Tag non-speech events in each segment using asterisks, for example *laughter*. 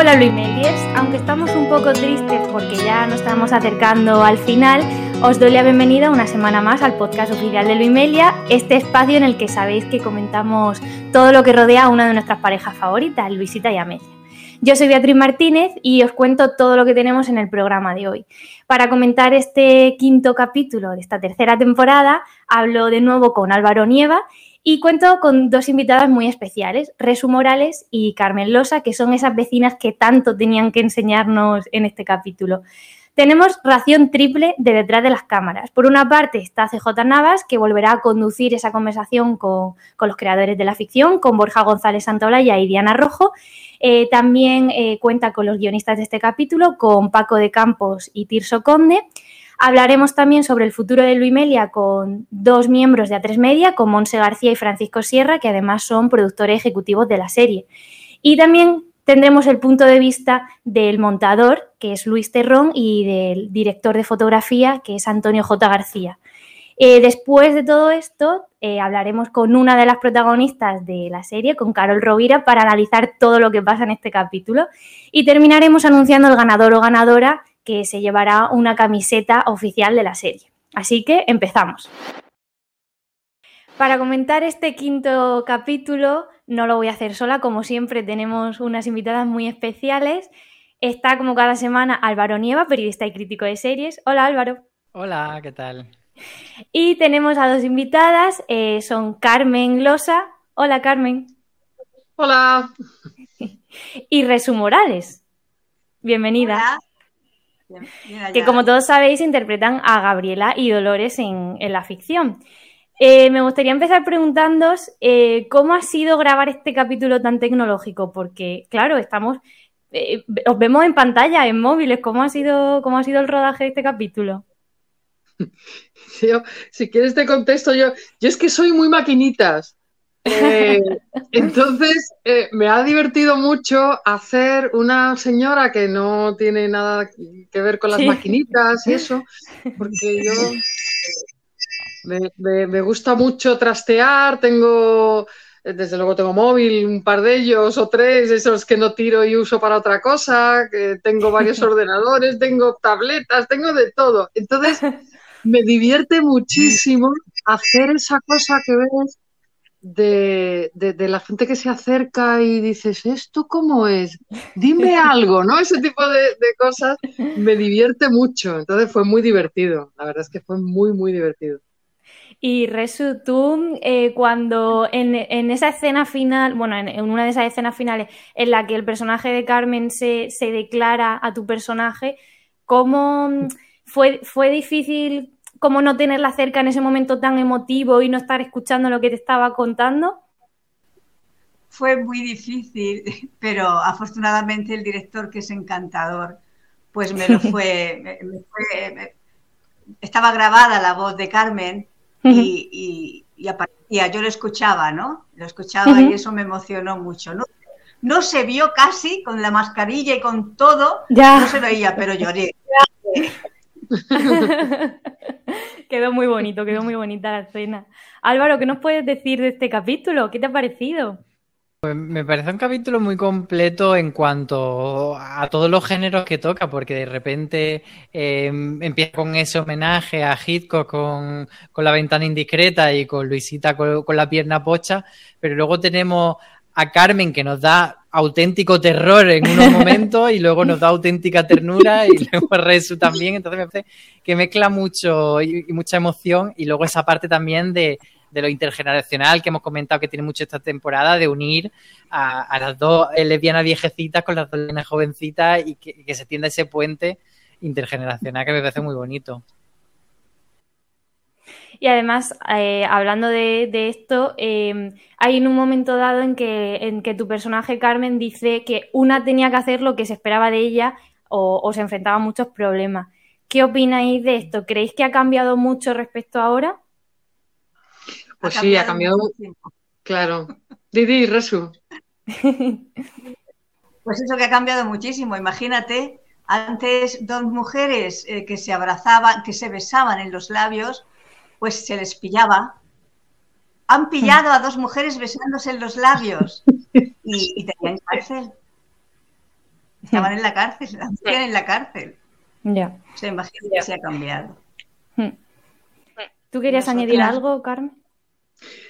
Hola Luimeliers, aunque estamos un poco tristes porque ya nos estamos acercando al final, os doy la bienvenida una semana más al podcast oficial de Luimelia, este espacio en el que sabéis que comentamos todo lo que rodea a una de nuestras parejas favoritas, Luisita y Amelia. Yo soy Beatriz Martínez y os cuento todo lo que tenemos en el programa de hoy. Para comentar este quinto capítulo de esta tercera temporada, hablo de nuevo con Álvaro Nieva y cuento con dos invitadas muy especiales, Resu Morales y Carmen Losa, que son esas vecinas que tanto tenían que enseñarnos en este capítulo. Tenemos ración triple de detrás de las cámaras. Por una parte está CJ Navas, que volverá a conducir esa conversación con, los creadores de la ficción, con Borja González Santaolalla y Diana Rojo. Eh, también eh, cuenta con los guionistas de este capítulo, con Paco de Campos y Tirso Conde. Hablaremos también sobre el futuro de Luimelia con dos miembros de A3 Media, con Monse García y Francisco Sierra, que además son productores ejecutivos de la serie. Y también tendremos el punto de vista del montador, que es Luis Terrón, y del director de fotografía, que es Antonio J. García. Eh, después de todo esto, eh, hablaremos con una de las protagonistas de la serie, con Carol Rovira, para analizar todo lo que pasa en este capítulo. Y terminaremos anunciando el ganador o ganadora que se llevará una camiseta oficial de la serie. Así que empezamos. Para comentar este quinto capítulo, no lo voy a hacer sola, como siempre tenemos unas invitadas muy especiales. Está como cada semana Álvaro Nieva, periodista y crítico de series. Hola Álvaro. Hola, ¿qué tal? Y tenemos a dos invitadas, eh, son Carmen Losa. Hola Carmen. Hola. y Resu Morales. Bienvenida que como todos sabéis interpretan a Gabriela y Dolores en, la ficción. Eh, me gustaría empezar preguntándos eh, cómo ha sido grabar este capítulo tan tecnológico, porque claro, estamos, eh, os vemos en pantalla, en móviles, ¿cómo ha sido, cómo ha sido el rodaje de este capítulo? *laughs* si quieres te contesto yo, yo es que soy muy maquinitas. Eh, *laughs* entonces, eh, me ha divertido mucho hacer una señora que no tiene nada que ver con las maquinitas y eso, *laughs* porque yo me, gusta mucho trastear, tengo, desde luego tengo móvil, un par de ellos o tres, esos que no tiro y uso para otra cosa, que tengo varios *laughs* ordenadores, tengo tabletas, tengo de todo. Entonces, me divierte muchísimo hacer esa cosa que ves de, la gente que se acerca y dices, ¿esto cómo es? Dime *laughs* algo, ¿no? Ese tipo de, cosas me divierte mucho. Entonces fue muy divertido. La verdad es que fue muy, muy divertido. Y Resu, tú eh, cuando en, esa escena final, bueno, en, una de esas escenas finales en la que el personaje de Carmen se, se declara a tu personaje, ¿cómo fue, fue difícil cómo no tenerla cerca en ese momento tan emotivo y no estar escuchando lo que te estaba contando? Fue muy difícil, *laughs* pero afortunadamente el director, que es encantador, pues me lo fue, *laughs* estaba grabada la voz de Carmen y, aparecía, yo lo escuchaba, ¿no? Lo escuchaba y eso me emocionó mucho, ¿no? No se vio casi con la mascarilla y con todo, no se veía, pero lloré. *laughs* *laughs* quedó muy bonito, quedó muy bonita la escena. Álvaro, ¿qué nos puedes decir de este capítulo? ¿Qué te ha parecido? Pues me parece un capítulo muy completo en cuanto a todos los géneros que toca, porque de repente em, empieza con ese homenaje a Hitchcock con, la ventana indiscreta y con Luisita con, con la pierna pocha, pero luego tenemos a Carmen que nos da auténtico terror en unos *laughs* momentos y luego nos da auténtica ternura y *laughs* luego Resu también. Entonces me parece que mezcla mucho y, mucha emoción y luego esa parte también de, lo intergeneracional que hemos comentado que tiene mucho esta temporada de unir a, las dos lesbianas viejecitas con las dos lesbianas jovencitas y que, que se tienda ese puente intergeneracional que me parece muy bonito. Y además, eh, hablando de, esto, eh, hay en un momento dado en que, en que tu personaje Carmen dice que una tenía que hacer lo que se esperaba de ella o, se enfrentaba a muchos problemas. ¿Qué opináis de esto? ¿Creéis que ha cambiado mucho respecto a ahora? Pues sí, ha cambiado. Claro. Didi, Resu. *laughs* Pues eso que ha cambiado muchísimo. Imagínate, antes dos mujeres eh, que se abrazaban, que se besaban en los labios, pues se les pillaba. Han pillado a dos mujeres besándose en los labios y, tenían cárcel. Estaban en la cárcel, estaban en la cárcel. Ya. Se imagina que se ha cambiado. Hmm. ¿Tú querías añadir algo, Carmen?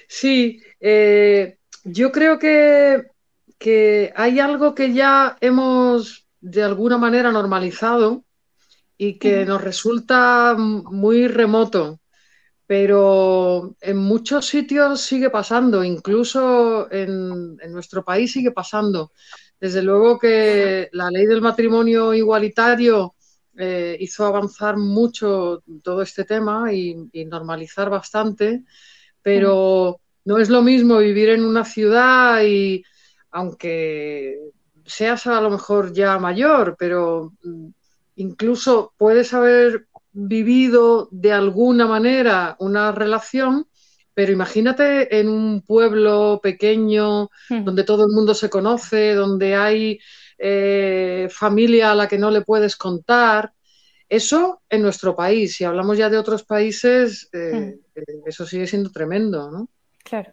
Sí, eh, yo creo que, que hay algo que ya hemos de alguna manera normalizado y que nos resulta muy remoto pero en muchos sitios sigue pasando, incluso en, nuestro país sigue pasando. Desde luego que la ley del matrimonio igualitario eh, hizo avanzar mucho todo este tema y, normalizar bastante, pero no es lo mismo vivir en una ciudad y aunque seas a lo mejor ya mayor, pero mm, incluso puedes haber vivido de alguna manera una relación, pero imagínate en un pueblo pequeño hmm. donde todo el mundo se conoce, donde hay eh, familia a la que no le puedes contar. Eso en nuestro país, si hablamos ya de otros países, eh, hmm. eh, eso sigue siendo tremendo, ¿no? Claro.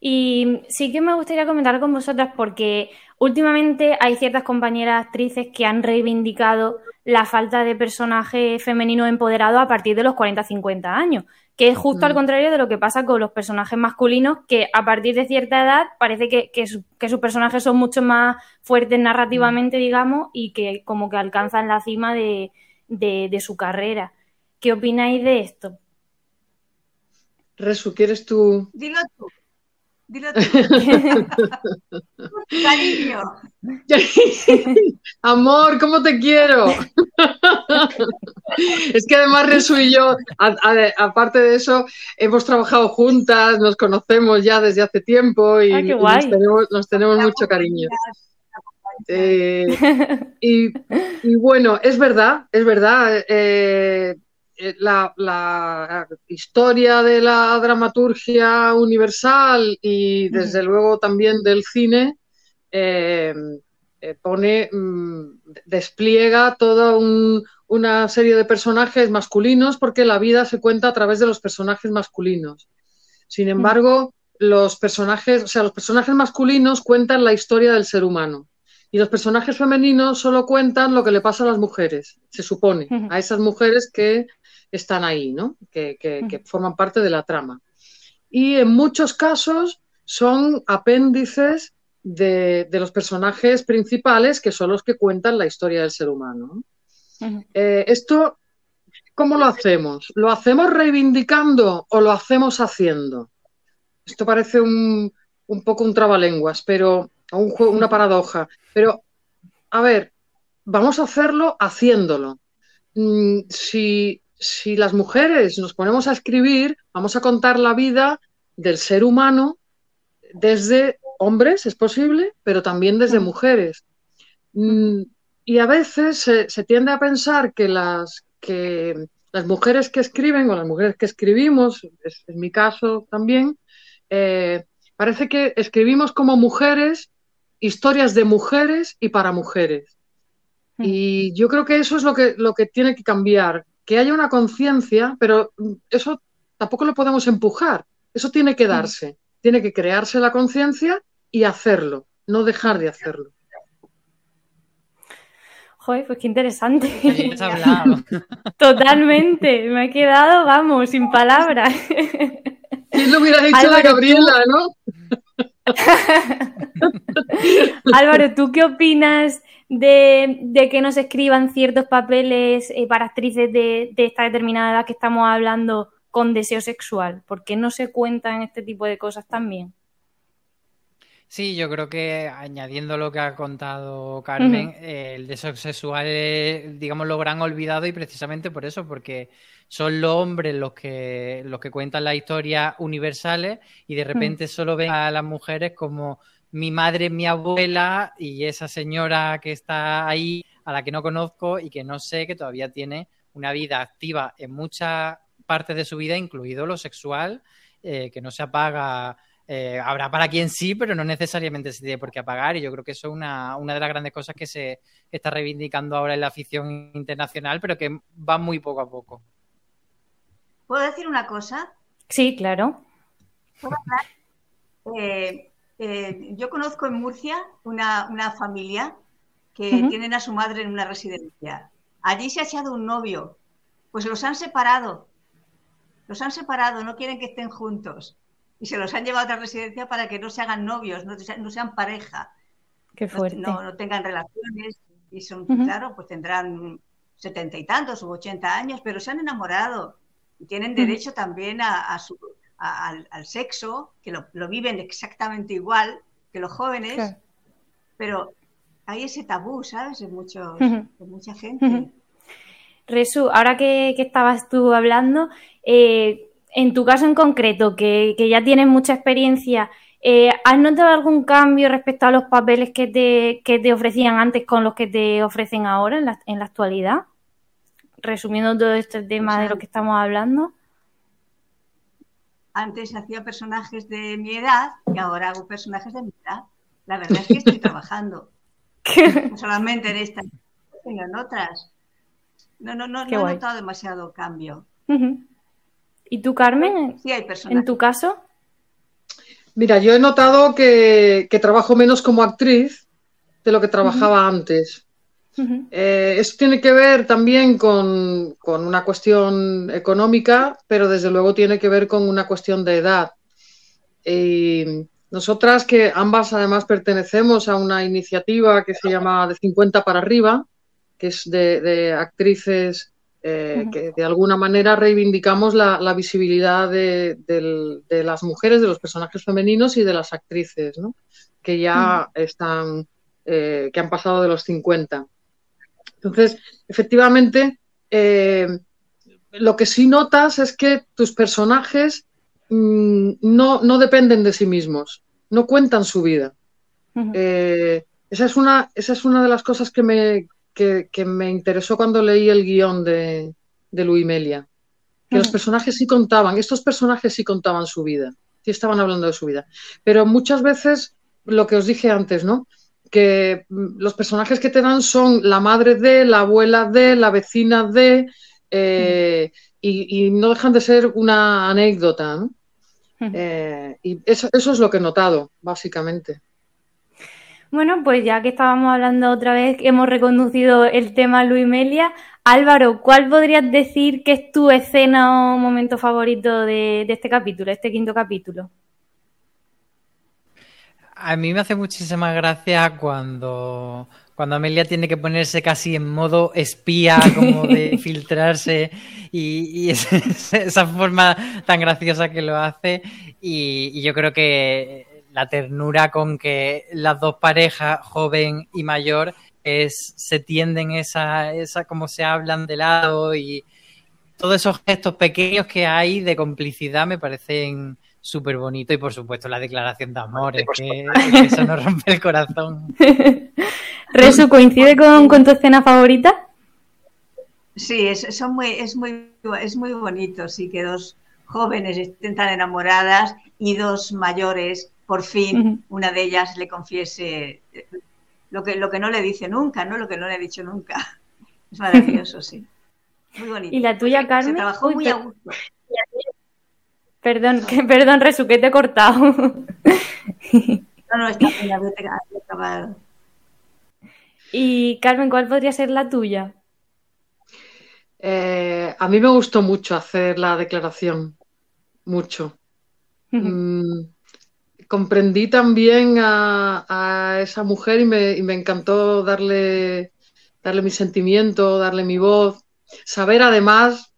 Y sí que me gustaría comentar con vosotras porque últimamente hay ciertas compañeras actrices que han reivindicado la falta de personaje femenino empoderado a partir de los 40-50 años, que es justo al contrario de lo que pasa con los personajes masculinos, que a partir de cierta edad parece que, que, sus personajes son mucho más fuertes narrativamente, mm. digamos, y que como que alcanzan la cima de, de su carrera. ¿Qué opináis de esto? Resu, ¿quieres tú? Dilo tú. Dilo tú. *laughs* Cariño. *laughs* Amor, ¿cómo te quiero? *laughs* es que además Resu y yo, aparte de eso, hemos trabajado juntas, nos conocemos ya desde hace tiempo y, ah, nos tenemos, mucho cariño. Eh, y, bueno, es verdad, es verdad. Eh, eh, la, historia de la dramaturgia universal y desde luego también del cine eh, eh, pone, mm, despliega toda una serie de personajes masculinos porque la vida se cuenta a través de los personajes masculinos. Sin embargo, los personajes, o sea, los personajes masculinos cuentan la historia del ser humano. Y los personajes femeninos solo cuentan lo que le pasa a las mujeres, se supone, a esas mujeres que están ahí, ¿no? Que, forman parte de la trama. Y en muchos casos son apéndices de, los personajes principales que son los que cuentan la historia del ser humano. Eh, esto, ¿cómo lo hacemos? ¿Lo hacemos reivindicando o lo hacemos haciendo? Esto parece un, poco un trabalenguas, pero un una paradoja. Pero, a ver, vamos a hacerlo haciéndolo. Mm, si, si las mujeres nos ponemos a escribir, vamos a contar la vida del ser humano desde hombres, es posible, pero también desde mujeres. Mm, y a veces se, tiende a pensar que las, que las mujeres que escriben o las mujeres que escribimos, es, en mi caso también, eh, parece que escribimos como mujeres historias de mujeres y para mujeres. Y yo creo que eso es lo que, lo que tiene que cambiar que haya una conciencia, pero eso tampoco lo podemos empujar, eso tiene que darse, tiene que crearse la conciencia y hacerlo, no dejar de hacerlo. Joder, pues qué interesante. *laughs* Totalmente, me he quedado, vamos, sin palabras. ¿Quién lo hubiera dicho de Gabriela, no? *laughs* Álvaro, ¿tú qué opinas de, que nos escriban ciertos papeles eh, para actrices de, esta determinada edad que estamos hablando con deseo sexual? ¿Por qué no se cuentan este tipo de cosas también? Sí, yo creo que añadiendo lo que ha contado Carmen, el deseo sexual es, digamos, lo gran olvidado y precisamente por eso, porque son los hombres los que, los que cuentan las historias universales y de repente solo ven a las mujeres como mi madre, mi abuela y esa señora que está ahí a la que no conozco y que no sé que todavía tiene una vida activa en muchas partes de su vida, incluido lo sexual, eh, que no se apaga eh, habrá para quien sí, pero no necesariamente se tiene por qué apagar. Y yo creo que eso es una, una de las grandes cosas que se está reivindicando ahora en la afición internacional, pero que va muy poco a poco. ¿Puedo decir una cosa? Sí, claro. Eh, eh, yo conozco en Murcia una, familia que tienen a su madre en una residencia. Allí se ha echado un novio, pues los han separado. Los han separado, no quieren que estén juntos y se los han llevado a otra residencia para que no se hagan novios, no, sean pareja. Qué fuerte. No, tengan relaciones y son, claro, pues tendrán setenta y tantos u ochenta años, pero se han enamorado y tienen derecho también a, su, al, sexo, que lo, viven exactamente igual que los jóvenes, pero hay ese tabú, ¿sabes? En, muchos, mucha gente. Resu, ahora que, estabas tú hablando, eh, en tu caso en concreto, que, ya tienes mucha experiencia, eh, ¿has notado algún cambio respecto a los papeles que te, que te ofrecían antes con los que te ofrecen ahora en la, en la actualidad? Resumiendo todo este tema de lo que estamos hablando. Antes hacía personajes de mi edad y ahora hago personajes de mi edad. La verdad es que estoy trabajando. *laughs* No solamente en esta, sino en otras. No, no, no, no he notado demasiado cambio. ¿Y tú, Carmen? Sí, hay ¿En tu caso? Mira, yo he notado que, trabajo menos como actriz de lo que trabajaba antes. Eh, eso tiene que ver también con, una cuestión económica, pero desde luego tiene que ver con una cuestión de edad. Y nosotras, que ambas además pertenecemos a una iniciativa que se llama De 50 para arriba, que es de actrices eh, que de alguna manera reivindicamos la, visibilidad de, las mujeres, de los personajes femeninos y de las actrices, ¿no? que ya están, eh, que han pasado de los 50. Entonces, efectivamente, eh, lo que sí notas es que tus personajes mm, no, dependen de sí mismos, no cuentan su vida. esa, es una, esa es una de las cosas que me, que, me interesó cuando leí el guion de, de Louis Melia. Que los personajes sí contaban, estos personajes sí contaban su vida, sí estaban hablando de su vida. Pero muchas veces, lo que os dije antes, ¿no? Que mm, los personajes que te dan son la madre de, la abuela de, la vecina de, eh, y, no dejan de ser una anécdota, ¿no? Eh, y eso, eso es lo que he notado, básicamente. Bueno, pues ya que estábamos hablando otra vez, hemos reconducido el tema Luis Melia. Álvaro, ¿cuál podrías decir que es tu escena o momento favorito de, este capítulo, este quinto capítulo? A mí me hace muchísima gracia cuando, cuando Amelia tiene que ponerse casi en modo espía, como de *laughs* filtrarse, y, *laughs* esa forma tan graciosa que lo hace. y, yo creo que la ternura con que las dos parejas, joven y mayor, es, se tienden esa, esa, como se hablan de lado y todos esos gestos pequeños que hay de complicidad me parecen súper bonitos y por supuesto la declaración de amor, es que, eso nos rompe el corazón. *laughs* Resu, ¿coincide con, tu escena favorita? Sí, es, son muy, es, muy, es muy bonito, sí, que dos jóvenes estén tan enamoradas y dos mayores por fin una de ellas le confiese lo que, lo que no le dice nunca, ¿no? Lo que no le ha dicho nunca. *laughs* Es maravilloso, sí. Muy bonito. ¿Y la tuya, Carmen? Se trabajó muy a gusto. Perdón, *laughs* que, perdón, Resu, que te he cortado. *laughs* no, no, está bien, había acabado. Y Carmen, ¿cuál podría ser la tuya? Eh, a mí me gustó mucho hacer la declaración, mucho comprendí también a, esa mujer y me, encantó darle, darle mi sentimiento, darle mi voz, saber además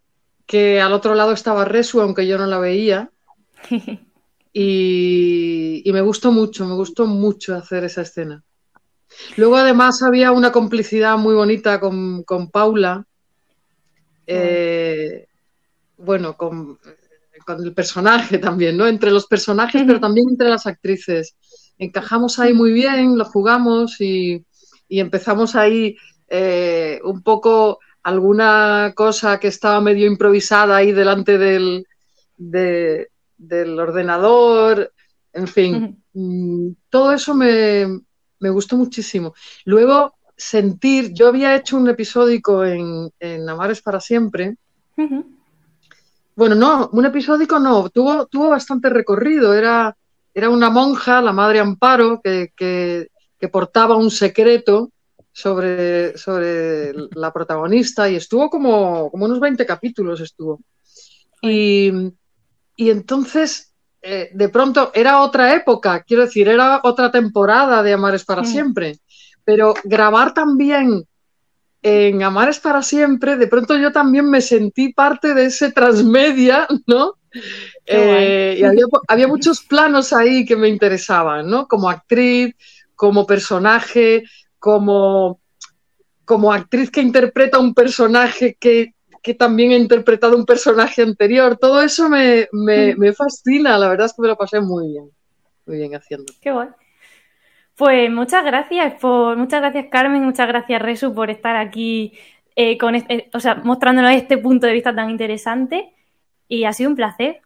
que al otro lado estaba Resu, aunque yo no la veía. *laughs* y, me gustó mucho, me gustó mucho hacer esa escena. Luego además había una complicidad muy bonita con, Paula, eh, bueno, con, el personaje también, ¿no? Entre los personajes, pero también entre las actrices. Encajamos ahí muy bien, lo jugamos y, empezamos ahí eh, un poco alguna cosa que estaba medio improvisada ahí delante del, del ordenador, en fin, mm, todo eso me, gustó muchísimo. Luego, sentir, yo había hecho un episódico en, en Amares para siempre. Bueno, no, un episódico no, tuvo, tuvo bastante recorrido. Era, era una monja, la madre Amparo, que, que, portaba un secreto sobre, sobre la protagonista y estuvo como, como unos 20 capítulos estuvo. Y, y entonces, eh, de pronto, era otra época, quiero decir, era otra temporada de Amares para siempre. Pero grabar también en Amares para siempre, de pronto yo también me sentí parte de ese transmedia, ¿no? Eh, y había, había, muchos planos ahí que me interesaban, ¿no? Como actriz, como personaje, como, como actriz que interpreta un personaje que que también he interpretado un personaje anterior. Todo eso me, fascina, la verdad es que me lo pasé muy bien, muy bien haciendo. Qué guay. Pues muchas gracias por, muchas gracias Carmen, muchas gracias Resu por estar aquí eh, con este, o sea, mostrándonos este punto de vista tan interesante y ha sido un placer.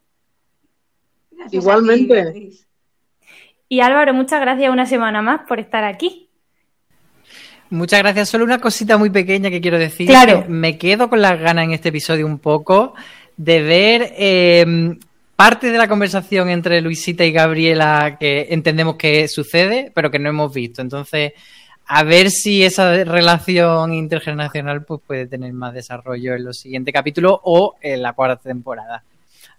Igualmente. y Álvaro, muchas gracias una semana más por estar aquí. Muchas gracias. Solo una cosita muy pequeña que quiero decir. Claro. me quedo con las ganas en este episodio un poco de ver em, parte de la conversación entre Luisita y Gabriela que entendemos que sucede, pero que no hemos visto. Entonces, a ver si esa relación intergeneracional pues, puede tener más desarrollo en los siguientes capítulos o en la cuarta temporada.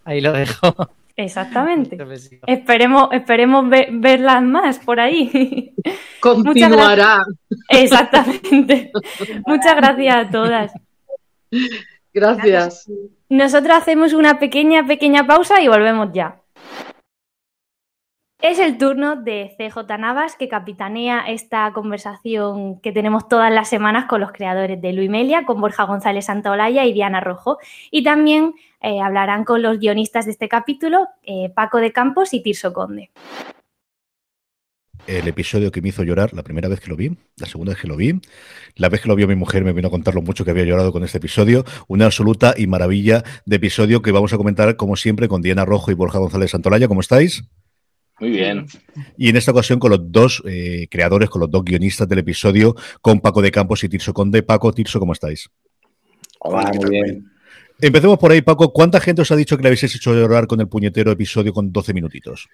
Ahí lo dejo. Exactamente. *laughs* Esperemos, esperemos verlas más por ahí. *laughs* Continuará. Exactamente. *laughs* Muchas gracias a todas. Gracias. Nosotros hacemos una pequeña, pequeña pausa y volvemos ya. Es el turno de CJ Navas que capitanea esta conversación que tenemos todas las semanas con los creadores de Luimelia, con Borja González Santaolalla y Diana Rojo. Y también eh, hablarán con los guionistas de este capítulo, eh, Paco de Campos y Tirso Conde. El episodio que me hizo llorar la primera vez que lo vi, la segunda vez que lo vi, la vez que lo vio mi mujer me vino a contar lo mucho que había llorado con este episodio, una absoluta y maravilla de episodio que vamos a comentar como siempre con Diana Rojo y Borja González Santolaya. ¿Cómo estáis? Muy bien. Y en esta ocasión con los dos eh, creadores, con los dos guionistas del episodio, con Paco de Campos y Tirso Conde. Paco, Tirso, ¿cómo estáis? Hola, muy bien. Empecemos por ahí, Paco. ¿Cuánta gente os ha dicho que le habéis hecho llorar con el puñetero episodio con 12 minutitos?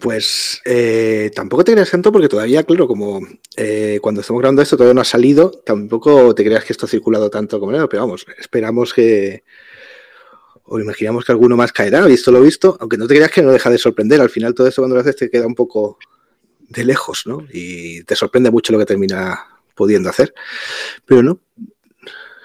Pues eh, tampoco te creas tanto porque todavía, claro, como eh, cuando estamos grabando esto todavía no ha salido, tampoco te creas que esto ha circulado tanto como no, pero vamos, esperamos que, o imaginamos que alguno más caerá, visto lo visto, aunque no te creas que no deja de sorprender, al final todo esto cuando lo haces te queda un poco de lejos, ¿no? Y te sorprende mucho lo que termina pudiendo hacer, pero no,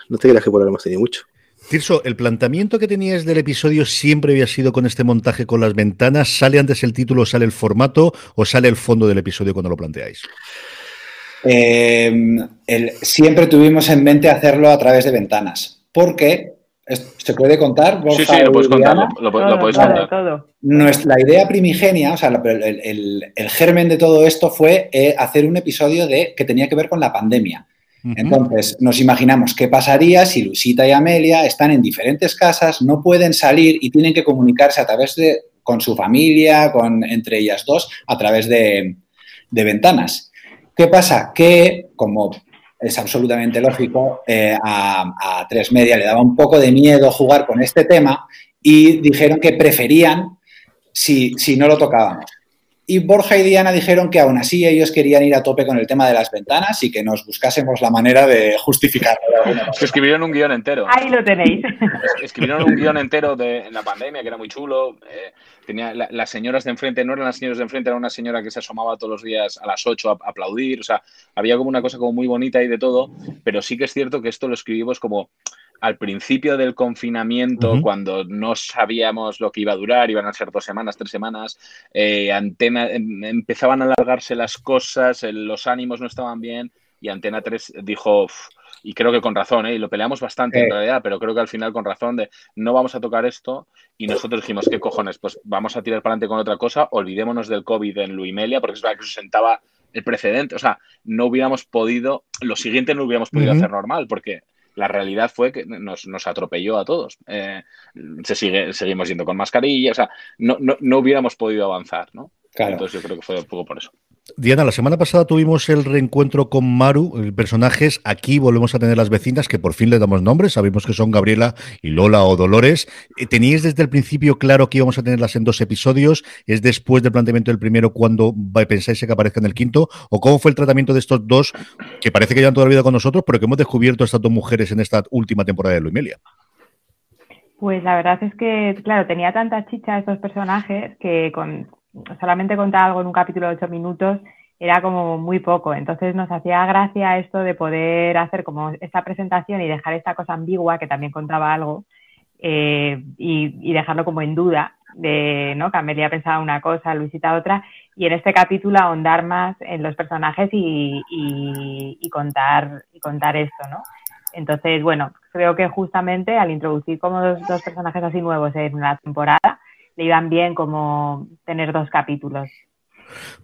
no te creas que por ahora hemos tenido mucho. Tirso, ¿el planteamiento que tenías del episodio siempre había sido con este montaje con las ventanas? ¿Sale antes el título, sale el formato o sale el fondo del episodio cuando lo planteáis? Eh, siempre tuvimos en mente hacerlo a través de ventanas, porque ¿Se puede contar? sí, sí, lo puedes contar. Lo, puedes contar. Nuestra idea primigenia, o sea, el, germen de todo esto fue eh, hacer un episodio de, que tenía que ver con la pandemia. Entonces, nos imaginamos qué pasaría si Luisita y Amelia están en diferentes casas, no pueden salir y tienen que comunicarse a través de, con su familia, con, entre ellas dos, a través de, ventanas. ¿Qué pasa? Que, como es absolutamente lógico, eh, a, a Tres Media le daba un poco de miedo jugar con este tema y dijeron que preferían si, si no lo tocábamos. Y Borja y Diana dijeron que aún así ellos querían ir a tope con el tema de las ventanas y que nos buscásemos la manera de justificarlo. *laughs* escribieron un guion entero. Ahí lo tenéis. Escribieron un guion entero de la pandemia que era muy chulo. Eh, tenía las señoras de enfrente, no eran las señoras de enfrente, era una señora que se asomaba todos los días a las 8 a, aplaudir. O sea, había como una cosa como muy bonita y de todo, pero sí que es cierto que esto lo escribimos como al principio del confinamiento, cuando no sabíamos lo que iba a durar, iban a ser dos semanas, tres semanas, eh, Antena em, empezaban a alargarse las cosas, los ánimos no estaban bien y Antena 3 dijo, y creo que con razón, ¿eh? y lo peleamos bastante en realidad, pero creo que al final con razón de no vamos a tocar esto y nosotros dijimos, ¿qué cojones? Pues vamos a tirar para adelante con otra cosa, olvidémonos del COVID en Luimelia, porque es verdad que se sentaba el precedente, o sea, no hubiéramos podido, lo siguiente no hubiéramos podido hacer normal, porque la realidad fue que nos, atropelló a todos. Eh, se sigue, seguimos yendo con mascarilla, o sea, no, no, no hubiéramos podido avanzar, ¿no? Entonces yo creo que fue un poco por eso. Diana, la semana pasada tuvimos el reencuentro con Maru, el personajes. Aquí volvemos a tener las vecinas que por fin le damos nombres. Sabemos que son Gabriela y Lola o Dolores. Eh, ¿Teníais desde el principio claro que íbamos a tenerlas en dos episodios? ¿Es después del planteamiento del primero cuando pensáis que aparezca en el quinto? ¿O cómo fue el tratamiento de estos dos que parece que llevan toda la vida con nosotros, pero que hemos descubierto estas dos mujeres en esta última temporada de Luimelia? Pues la verdad es que, claro, tenía tanta chicha estos personajes que con solamente contar algo en un capítulo de ocho minutos era como muy poco. Entonces nos hacía gracia esto de poder hacer como esta presentación y dejar esta cosa ambigua que también contaba algo eh, y, dejarlo como en duda de ¿no? que Amelia pensaba una cosa, Luisita otra, y en este capítulo ahondar más en los personajes y, contar, y contar esto, ¿no? Entonces, bueno, creo que justamente al introducir como dos personajes así nuevos en la temporada, le iban bien como tener dos capítulos.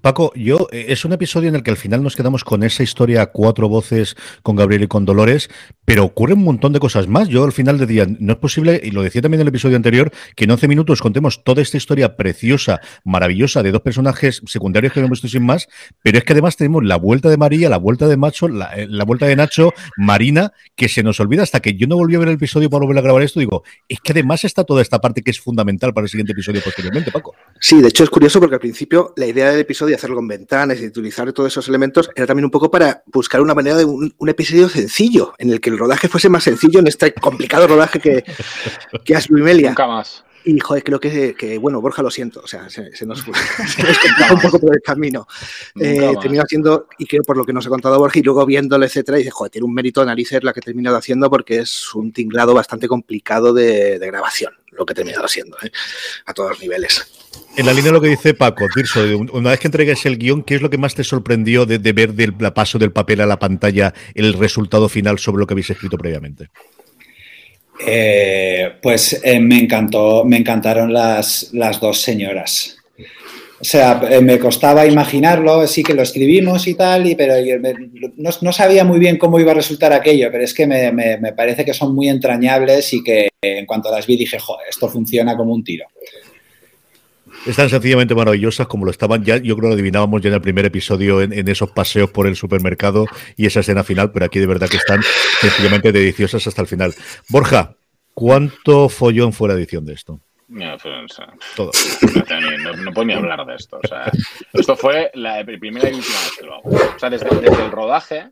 Paco, yo eh, es un episodio en el que al final nos quedamos con esa historia a cuatro voces con Gabriel y con Dolores, pero ocurre un montón de cosas más. Yo al final decía, no es posible, y lo decía también en el episodio anterior, que en 11 minutos contemos toda esta historia preciosa, maravillosa de dos personajes secundarios que hemos visto sin más, pero es que además tenemos la vuelta de María, la vuelta de Macho, la, eh, vuelta de Nacho, Marina, que se nos olvida hasta que yo no volví a ver el episodio para volver a grabar esto, digo, es que además está toda esta parte que es fundamental para el siguiente episodio posteriormente, Paco. Sí, de hecho es curioso porque al principio la idea del episodio, hacerlo con ventanas y utilizar todos esos elementos, era también un poco para buscar una manera de un, episodio sencillo, en el que el rodaje fuese más sencillo en este complicado rodaje que, que Asluimelia. Nunca más. Y joder, creo que, bueno, Borja lo siento, o sea, se, nos, fue *laughs* un poco por el camino. Eh, terminó haciendo, y creo por lo que nos ha contado Borja, y luego viéndolo, etcétera, y dice, joder, tiene un mérito de narices la que he terminado haciendo porque es un tinglado bastante complicado de, grabación, lo que he terminado haciendo, ¿eh? a todos los niveles. En la línea de lo que dice Paco, Tirso, una vez que entregues el guion, ¿qué es lo que más te sorprendió de, ver del paso del papel a la pantalla el resultado final sobre lo que habéis escrito previamente? Eh, pues eh, me encantó, me encantaron las, las dos señoras. O sea, eh, me costaba imaginarlo, sí que lo escribimos y tal, y, pero no, sabía muy bien cómo iba a resultar aquello, pero es que me, me, parece que son muy entrañables y que en cuanto las vi dije, joder, esto funciona como un tiro. Están sencillamente maravillosas como lo estaban ya, yo creo que lo adivinábamos ya en el primer episodio en, esos paseos por el supermercado y esa escena final, pero aquí de verdad que están sencillamente deliciosas hasta el final. Borja, ¿cuánto follón fue la edición de esto? No, Todo. No, puedo ni hablar de esto. esto fue la primera y última vez que lo hago. O sea, desde, el rodaje,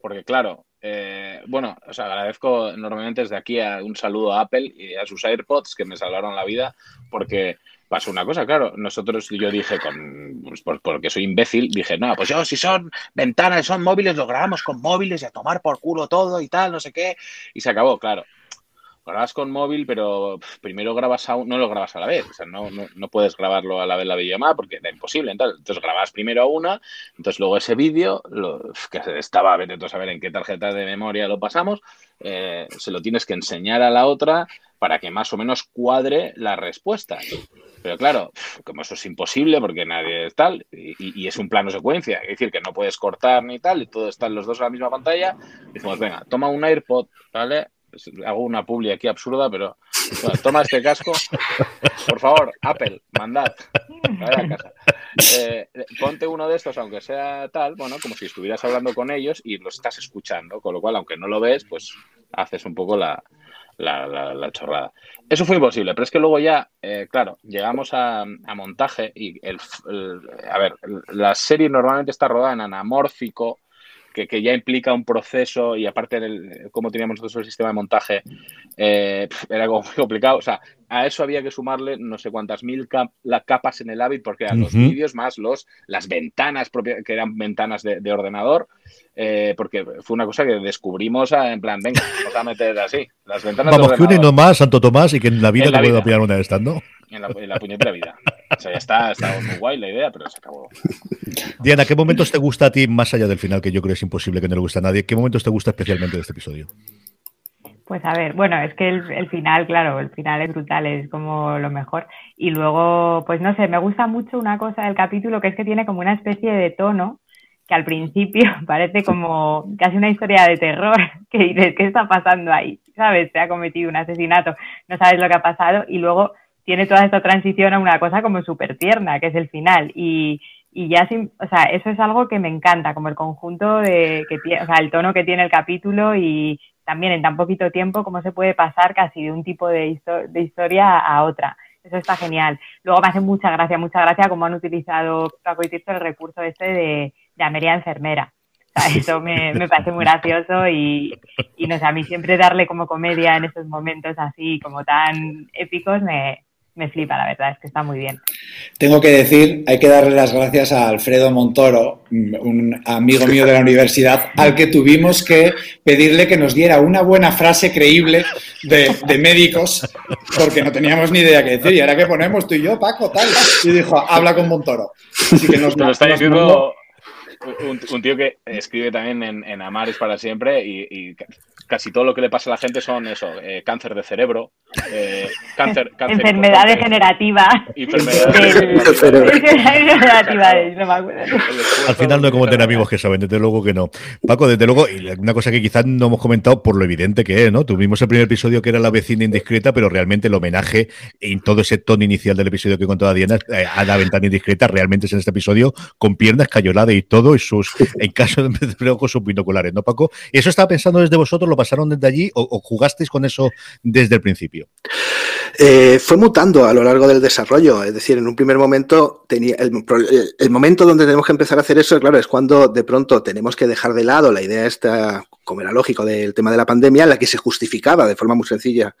porque claro, eh, bueno, os agradezco enormemente desde aquí un saludo a Apple y a sus AirPods que me salvaron la vida, porque pasó una cosa, claro. Nosotros, yo dije, con, pues, porque soy imbécil, dije, no, pues yo, si son ventanas, son móviles, lo grabamos con móviles y a tomar por culo todo y tal, no sé qué. Y se acabó, claro. Grabas con móvil, pero primero grabas a no lo grabas a la vez. O sea, no, no, puedes grabarlo a la vez la videollamada porque era imposible. Entonces, grabas primero a una, entonces luego ese vídeo, que estaba, vete a saber en qué tarjeta de memoria lo pasamos, eh, se lo tienes que enseñar a la otra para que más o menos cuadre la respuesta. Pero claro, como eso es imposible porque nadie es tal, y, es un plano secuencia, es decir, que no puedes cortar ni tal, y todo están los dos en la misma pantalla, decimos, venga, toma un AirPod, ¿vale? Hago una publi aquí absurda, pero toma este casco, por favor, Apple, mandad, casa. Eh, ponte uno de estos, aunque sea tal, bueno, como si estuvieras hablando con ellos y los estás escuchando, con lo cual, aunque no lo ves, pues haces un poco la, la, chorrada. Eso fue imposible, pero es que luego ya, eh, claro, llegamos a, montaje y el, a ver, la serie normalmente está rodada en anamórfico, que, que, ya implica un proceso y aparte del cómo teníamos nosotros el sistema de montaje, eh, era como *laughs* muy complicado. O sea, a eso había que sumarle no sé cuántas mil capas en el hábit, porque eran los vídeos más los, las ventanas propias, que eran ventanas de, ordenador, eh, porque fue una cosa que descubrimos en plan, venga, *laughs* vamos a meter así, las ventanas Vamos, que uno más, Santo Tomás, y que en la vida te pueda pillar una de estas, ¿no? En la, en la puñetera vida. O sea, ya está, está muy guay la idea, pero se acabó. Diana, ¿qué momentos te gusta a ti, más allá del final, que yo creo es imposible que no le guste a nadie? ¿Qué momentos te gusta especialmente de este episodio? Pues a ver, bueno, es que el, final, claro, el final es brutal, es como lo mejor. Y luego, pues no sé, me gusta mucho una cosa del capítulo que es que tiene como una especie de tono que al principio *laughs* parece como casi una historia de terror, *laughs* que dices, ¿qué está pasando ahí? ¿Sabes? Se ha cometido un asesinato, no sabes lo que ha pasado y luego tiene toda esta transición a una cosa como súper tierna, que es el final. Y, y ya, sin, o sea, eso es algo que me encanta, como el conjunto de, que tiene, o sea, el tono que tiene el capítulo y, también en tan poquito tiempo cómo se puede pasar casi de un tipo de, de historia a otra. Eso está genial. Luego me hace mucha gracia, mucha gracia cómo han utilizado Paco y Tirso el recurso este de, de Ameria enfermera. eso me, me, parece muy gracioso y, y no sé, a mí siempre darle como comedia en esos momentos así como tan épicos me, me flipa, la verdad, es que está muy bien. Tengo que decir, hay que darle las gracias a Alfredo Montoro, un amigo mío de la universidad, al que tuvimos que pedirle que nos diera una buena frase creíble de, médicos, porque no teníamos ni idea qué decir. Y ahora que ponemos tú y yo, Paco, tal. Y dijo, habla con Montoro. Así que nos, lo está diciendo un, tío que escribe también en, en Amares para siempre y casi todo lo que le pasa a la gente son eso, eh, cáncer de cerebro, eh, cáncer, cáncer, enfermedad degenerativa. Enfermedad degenerativa. *laughs* Al final no hay como tener amigos que saben, desde luego que no. Paco, desde luego, y una cosa que quizás no hemos comentado por lo evidente que es, ¿no? Tuvimos el primer episodio que era la vecina indiscreta, pero realmente el homenaje en todo ese tono inicial del episodio que contaba Diana eh, a la ventana indiscreta realmente es en este episodio con piernas cayoladas y todo y sus, en caso de con sus binoculares, ¿no, Paco? Eso estaba pensando desde vosotros, pasaron desde allí o, jugasteis con eso desde el principio? Eh, fue mutando a lo largo del desarrollo. Es decir, en un primer momento tenía el, el, momento donde tenemos que empezar a hacer eso, claro, es cuando de pronto tenemos que dejar de lado la idea esta, como era lógico, del tema de la pandemia, la que se justificaba de forma muy sencilla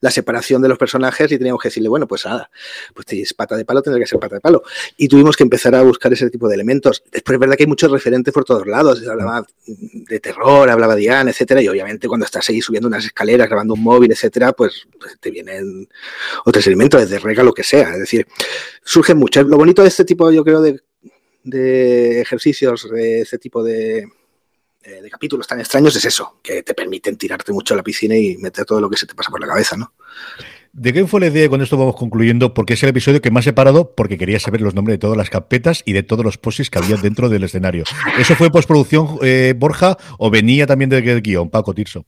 la separación de los personajes y teníamos que decirle, bueno, pues nada, pues si es pata de palo, tendrá que ser pata de palo. Y tuvimos que empezar a buscar ese tipo de elementos. Después es verdad que hay muchos referentes por todos lados. Hablaba de terror, hablaba Diane, etcétera, y obviamente cuando estás ahí subiendo unas escaleras, grabando un móvil, etcétera, pues, pues te vienen otros elementos, desde rega, lo que sea. Es decir, surgen muchos. Lo bonito de este tipo, yo creo, de, de ejercicios, de este tipo de eh, de capítulos tan extraños es eso, que te permiten tirarte mucho a la piscina y meter todo lo que se te pasa por la cabeza, ¿no? ¿De qué fue la idea? Con esto vamos concluyendo, porque es el episodio que más he parado porque quería saber los nombres de todas las carpetas y de todos los posis que había dentro del escenario. ¿Eso fue postproducción, eh, Borja, o venía también del guion, Paco Tirso?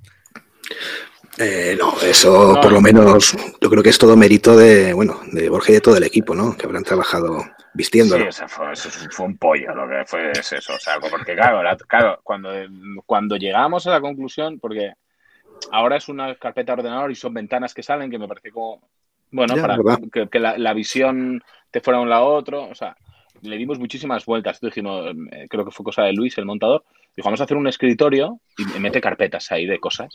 Eh, no, eso por lo menos yo creo que es todo mérito de, bueno, de Borja y de todo el equipo, ¿no? Que habrán trabajado vistiéndolo. Sí, fue, eso fue un pollo lo que fue eso. O sea, porque claro, claro cuando, cuando llegamos a la conclusión, porque ahora es una carpeta de ordenador y son ventanas que salen, que me parece como, bueno, para que, la, visión te fuera un lado a otro, o sea, le dimos muchísimas vueltas. dijimos, eh, creo que fue cosa de Luis, el montador, dijo, vamos a hacer un escritorio y mete carpetas ahí de cosas.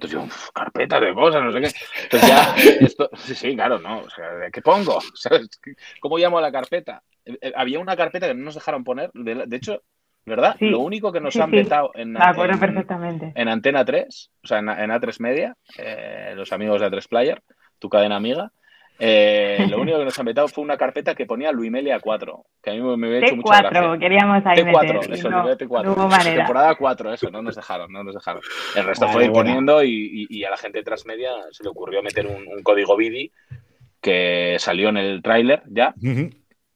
Entonces yo, carpeta de cosas, no sé qué. Entonces ya, *laughs* esto, sí, sí, claro, no. O sea, ¿qué pongo? *laughs* ¿Sabes? ¿Cómo llamo a la carpeta? Eh, eh, había una carpeta que no nos dejaron poner. De, hecho, ¿verdad? Lo único que nos han vetado en, en, Antena 3, o sea, en, A3 Media, eh, los amigos de A3 Player, tu cadena amiga, eh, lo *laughs* único que nos han metido fue una carpeta que ponía Luimelia 4, que a mí me, había hecho mucha gracia. queríamos ahí T4, meter, eso, no, T4. No hubo manera. Temporada 4, eso, no nos dejaron, no nos dejaron. El resto fue ir poniendo y, y, a la gente de Transmedia se le ocurrió meter un, un código BIDI que salió en el tráiler ya.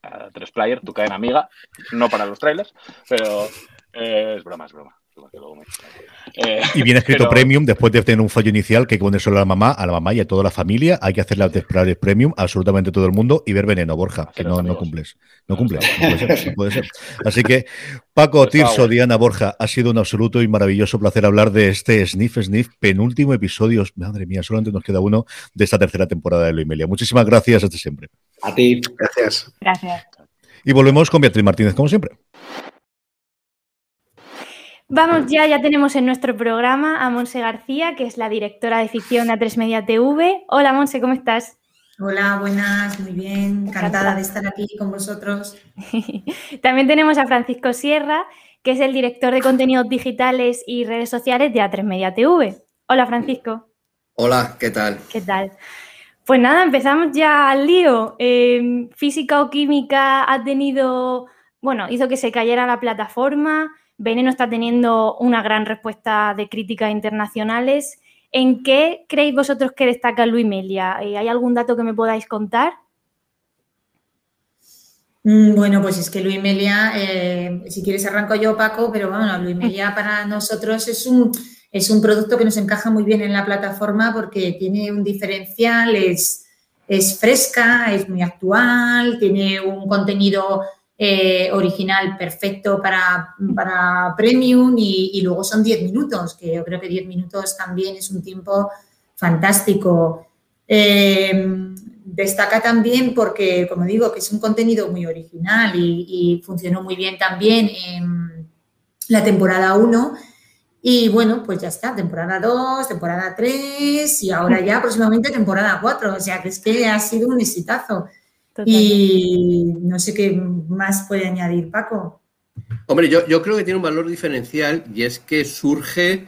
a tres player, tu cadena amiga, no para los trailers, pero eh, es broma, es broma. Eh, y viene escrito premium después de tener un fallo inicial que pone solo a la mamá, a la mamá y a toda la familia. Hay que hacer la de premium a absolutamente todo el mundo y ver veneno, Borja, que no, no cumples. No cumples, no puede, ser, Así que, Paco, pues Tirso, Diana, Borja, ha sido un absoluto y maravilloso placer hablar de este Sniff Sniff, penúltimo episodio. Madre mía, solamente nos queda uno de esta tercera temporada de Loimelia. Muchísimas gracias, hasta siempre. A ti. Gracias. Gracias. Y volvemos con Beatriz Martínez, como siempre. Vamos ya, ya tenemos en nuestro programa a Monse García, que es la directora de ficción de A3 Media TV. Hola Monse, ¿cómo estás? Hola, buenas, muy bien, encantada de estar aquí con vosotros. *laughs* También tenemos a Francisco Sierra, que es el director de contenidos digitales y redes sociales de A3 Media TV. Hola, Francisco. Hola, ¿qué tal? ¿Qué tal? Pues nada, empezamos ya al lío. Em, física o química ha tenido, bueno, hizo que se cayera la plataforma. Veneno está teniendo una gran respuesta de críticas internacionales. ¿En qué creéis vosotros que destaca Luis Melia? Eh, ¿Hay algún dato que me podáis contar? Mm, bueno, pues es que Luis Melia, eh, si quieres arranco yo, Paco, pero bueno, Luis Melia para nosotros es un, es un producto que nos encaja muy bien en la plataforma porque tiene un diferencial, es, es fresca, es muy actual, tiene un contenido eh, original perfecto para, para premium y, luego son 10 minutos, que yo creo que 10 minutos también es un tiempo fantástico. Eh, destaca también porque, como digo, que es un contenido muy original y, funcionó muy bien también en la temporada 1. Y bueno, pues ya está, temporada 2, temporada 3 y ahora ya próximamente temporada 4. O sea, que es que ha sido un exitazo. Y no sé qué más puede añadir Paco. Hombre, yo, creo que tiene un valor diferencial y es que surge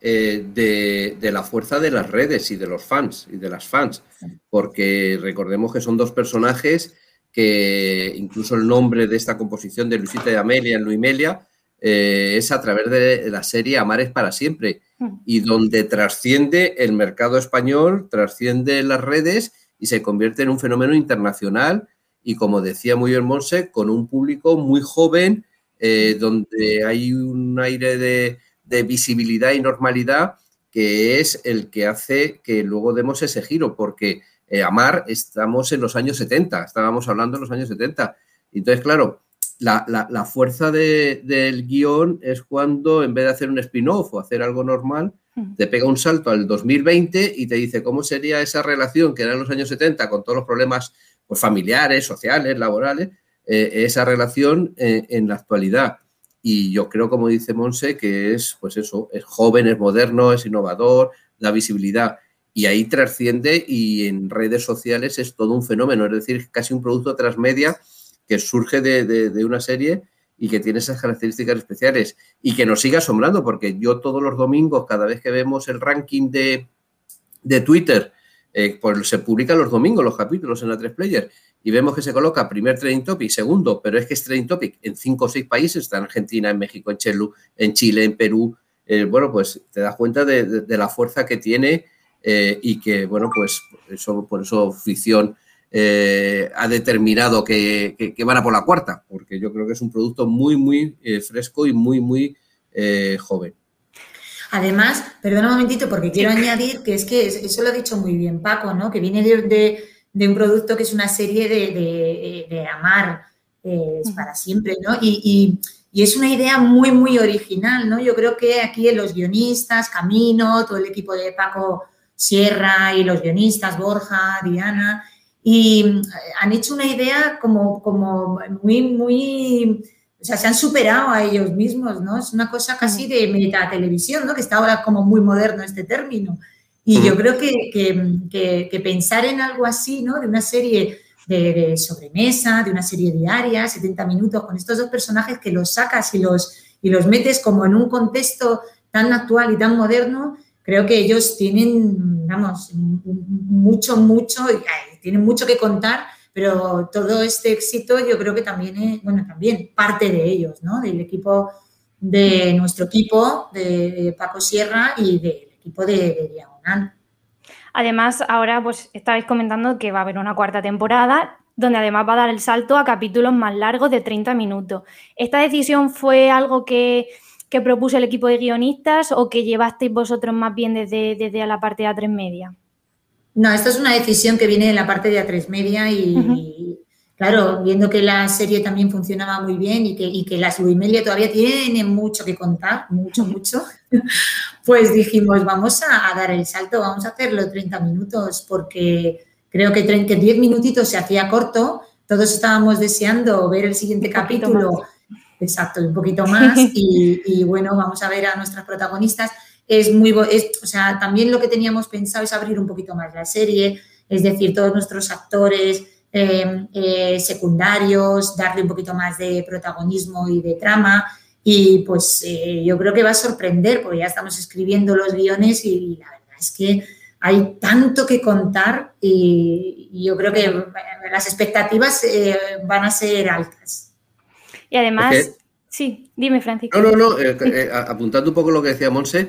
eh, de, la fuerza de las redes y de los fans y de las fans, porque recordemos que son dos personajes que incluso el nombre de esta composición de Luisita y Amelia en Luimelia eh, es a través de la serie Amares para siempre mm. y donde trasciende el mercado español, trasciende las redes y se convierte en un fenómeno internacional y, como decía muy bien Monse, con un público muy joven, eh, donde hay un aire de, visibilidad y normalidad que es el que hace que luego demos ese giro, porque eh, Amar estamos en los años 70, estábamos hablando en los años 70. Entonces, claro, la, fuerza del guion es cuando en vez de hacer un spin-off o hacer algo normal, te pega un salto al 2020 y te dice cómo sería esa relación que era en los años 70 con todos los problemas pues, familiares, sociales, laborales, eh, esa relación eh, en la actualidad. Y yo creo, como dice Monse, que es, pues eso, es joven, es moderno, es innovador, da visibilidad. Y ahí trasciende y en redes sociales es todo un fenómeno, es decir, casi un producto transmedia que surge de una serie y que tiene esas características especiales y que nos sigue asombrando, porque yo todos los domingos, cada vez que vemos el ranking de, de Twitter, eh, pues se publican los domingos los capítulos en la 3 Player y vemos que se coloca primer trending topic, segundo, pero es que es trending topic en cinco o seis países, está en Argentina, en México, en Chile, en Chile, en Perú. Eh, bueno, pues te das cuenta de, la fuerza que tiene eh, y que, bueno, pues eso, por eso ficción eh, ha determinado que, van a por la cuarta, porque yo creo que es un producto muy, muy eh, fresco y muy, muy eh, joven. Además, perdona un momentito, porque quiero añadir que es que eso lo ha dicho muy bien Paco, ¿no? Que viene de, un producto que es una serie de, amar para siempre, ¿no? Y, y, es una idea muy, muy original, ¿no? Yo creo que aquí los guionistas, Camino, todo el equipo de Paco Sierra y los guionistas, Borja, Diana, y eh, han hecho una idea como, como muy, muy, o sea, se han superado a ellos mismos, ¿no? Es una cosa casi de metatelevisión, ¿no? Que está ahora como muy moderno este término. Y yo creo que, que, que, pensar en algo así, ¿no? De una serie de, sobremesa, de una serie diaria, 70 minutos, con estos dos personajes que los sacas y los, y los metes como en un contexto tan actual y tan moderno, creo que ellos tienen, vamos, mucho, mucho, tienen mucho que contar, pero todo este éxito yo creo que también es, bueno, también parte de ellos, ¿no? Del equipo, de nuestro equipo, de Paco Sierra y del equipo de, Diagonal. Además, ahora pues estabais comentando que va a haber una cuarta temporada donde además va a dar el salto a capítulos más largos de 30 minutos. ¿Esta decisión fue algo que que propuso el equipo de guionistas o que llevasteis vosotros más bien desde, desde la parte de A3 Media? No, esta es una decisión que viene de la parte de A3 Media y, claro, viendo que la serie también funcionaba muy bien y que, y que las Media todavía tienen mucho que contar, mucho, mucho, *laughs* pues dijimos, vamos a, dar el salto, vamos a hacerlo 30 minutos porque creo que, 10 minutitos se hacía corto, todos estábamos deseando ver el siguiente capítulo. Exacto, un poquito más. *laughs* Y, bueno, vamos a ver a nuestras protagonistas. Es muy, es, o sea, también lo que teníamos pensado es abrir un poquito más la serie, es decir, todos nuestros actores em, eh, secundarios, darle un poquito más de protagonismo y de trama. Y pues eh, yo creo que va a sorprender, porque ya estamos escribiendo los guiones y, la verdad es que hay tanto que contar y, yo creo que las expectativas eh, van a ser altas. Y además, sí, dime Francisco. No, no, no, apuntando un poco lo que decía Monse,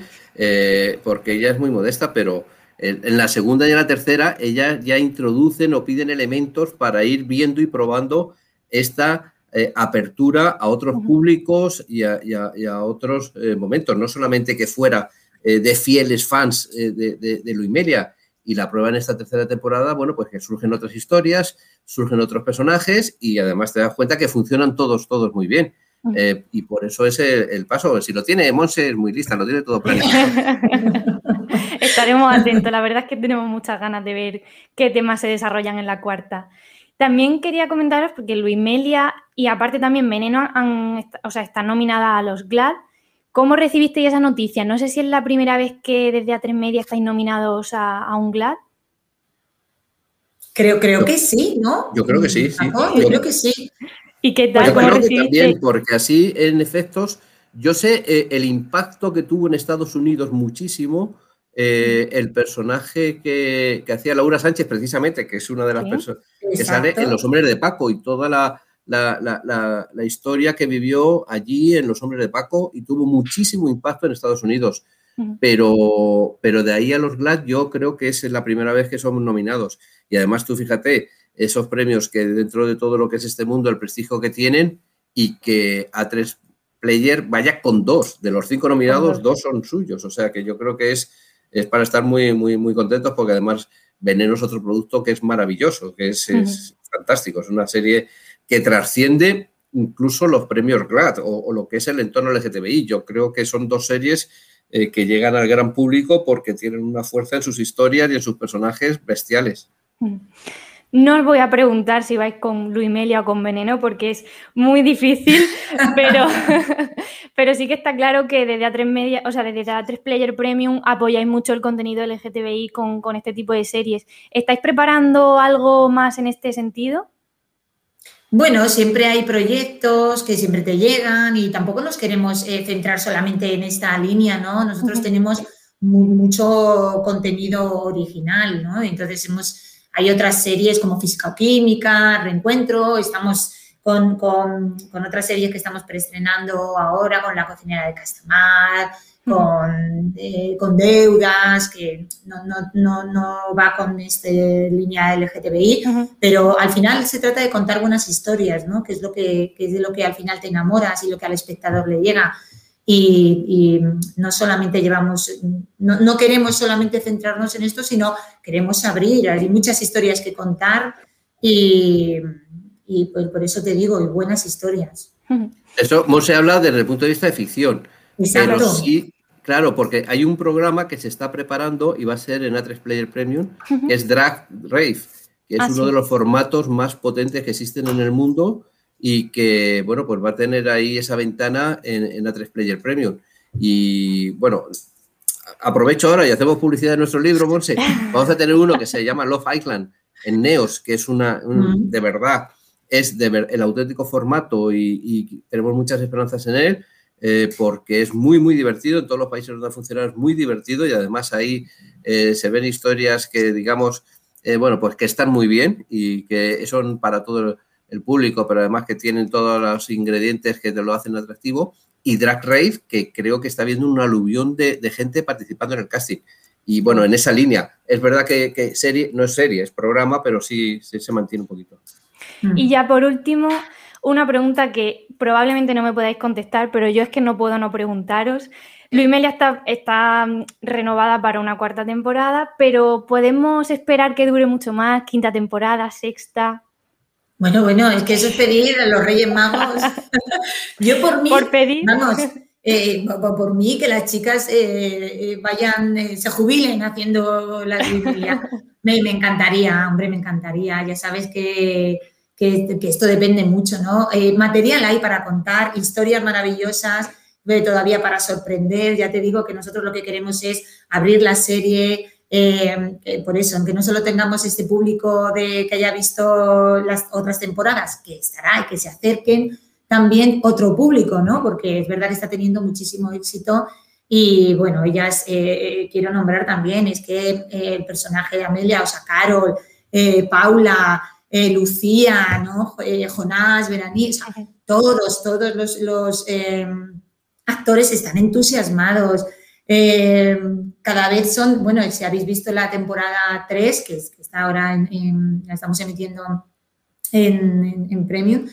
porque ella es muy modesta, pero en la segunda y en la tercera, ellas ya introducen o piden elementos para ir viendo y probando esta eh, apertura a otros públicos y a, otros eh, momentos, no solamente que fuera eh, de fieles fans de, de, Luimelia. Y la prueba en esta tercera temporada, bueno, pues que surgen otras historias, surgen otros personajes y además te das cuenta que funcionan todos, todos muy bien. y por eso es el, paso. Si lo tiene Monse, es muy lista, lo tiene todo planificado. *laughs* Estaremos atentos. La verdad es que tenemos muchas ganas de ver qué temas se desarrollan en la cuarta. También quería comentaros, porque Luis Melia y aparte también Veneno han, o sea, están nominadas a los GLAD. ¿Cómo recibisteis esa noticia? No sé si es la primera vez que desde A3 Media estáis nominados a, un GLAD. Creo, creo que sí, ¿no? Yo creo que sí, sí. yo, creo que sí. ¿Y qué tal? Yo creo que también, porque así, en efectos, yo sé eh, el impacto que tuvo en Estados Unidos muchísimo eh, el personaje que, hacía Laura Sánchez, precisamente, que es una de las personas que sale en Los Hombres de Paco y toda la, la, historia que vivió allí en Los Hombres de Paco y tuvo muchísimo impacto en Estados Unidos. Pero, pero de ahí a los GLAD yo creo que es la primera vez que somos nominados. Y además tú fíjate, esos premios que dentro de todo lo que es este mundo, el prestigio que tienen y que a tres player vaya con dos. De los cinco nominados, dos son suyos. O sea que yo creo que es es para estar muy, muy, muy contentos porque además Veneno es otro producto que es maravilloso, que es, fantástico. Es una serie que trasciende incluso los premios GLAD o, lo que es el entorno LGTBI. Yo creo que son dos series eh, que llegan al gran público porque tienen una fuerza en sus historias y en sus personajes bestiales. No os voy a preguntar si vais con Luimelia o con Veneno porque es muy difícil, *laughs* pero, *laughs* pero sí que está claro que desde A3 Media, o sea, desde A3 Player Premium apoyáis mucho el contenido LGTBI con, con este tipo de series. ¿Estáis preparando algo más en este sentido? Bueno, siempre hay proyectos que siempre te llegan y tampoco nos queremos eh, centrar solamente en esta línea, ¿no? Nosotros tenemos mucho contenido original, ¿no? Entonces hemos hay otras series como Física o Química, Reencuentro, estamos con, con, otras series que estamos preestrenando ahora, con La cocinera de Castamar, con, eh, con deudas, que no, no, no, va con esta línea LGTBI, pero al final se trata de contar buenas historias, ¿no? Que es lo que, que es de lo que al final te enamoras y lo que al espectador le llega y, no solamente llevamos, no, queremos solamente centrarnos en esto, sino queremos abrir, hay muchas historias que contar y, pues por eso te digo, y buenas historias. Eso se habla desde el punto de vista de ficción. Pero sí, claro, porque hay un programa que se está preparando y va a ser en A3 Player Premium, que es Drag Rave, que es ah, uno de los formatos más potentes que existen en el mundo y que, bueno, pues va a tener ahí esa ventana en, en A3 Player Premium. Y bueno, aprovecho ahora y hacemos publicidad de nuestro libro, Monse. *laughs* Vamos a tener uno que se llama Love Island en Neos, que es una, de verdad, es de el auténtico formato y, tenemos muchas esperanzas en él. Eh, porque es muy, muy divertido. En todos los países donde ha funcionado es muy divertido y además ahí eh, se ven historias que, digamos, eh, bueno, pues que están muy bien y que son para todo el público, pero además que tienen todos los ingredientes que te lo hacen atractivo. Y Drag Race, que creo que está viendo un aluvión de, gente participando en el casting. Y bueno, en esa línea, es verdad que, serie, no es serie, es programa, pero sí, se mantiene un poquito. Y ya por último, una pregunta que probablemente no me podáis contestar, pero yo es que no puedo no preguntaros. Luis Melia está, está mm, renovada para una cuarta temporada, pero ¿podemos esperar que dure mucho más? ¿Quinta temporada? ¿Sexta? Bueno, bueno, es que eso es pedir a los Reyes Magos. *laughs* Yo por mí, por pedir. vamos, *laughs* eh, por, mí que las chicas eh, eh, vayan, se jubilen haciendo la Biblia. *laughs* Me, me, encantaría, hombre, me encantaría. Ya sabes que, que, esto depende mucho, ¿no? material hay para contar, historias maravillosas, todavía para sorprender. Ya te digo que nosotros lo que queremos es abrir la serie, eh, eh, por eso, aunque no solo tengamos este público de que haya visto las otras temporadas, que estará y que se acerquen, también otro público, ¿no? Porque es verdad que está teniendo muchísimo éxito y bueno, ellas eh, quiero nombrar también, es que el personaje de Amelia, o sea, Carol, Paula, Lucía, ¿no? Jonás, Veraní, todos, todos los, los actores están entusiasmados. Eh, cada vez son, bueno, si habéis visto la temporada 3, que, está ahora en, la estamos emitiendo en, en, Premium,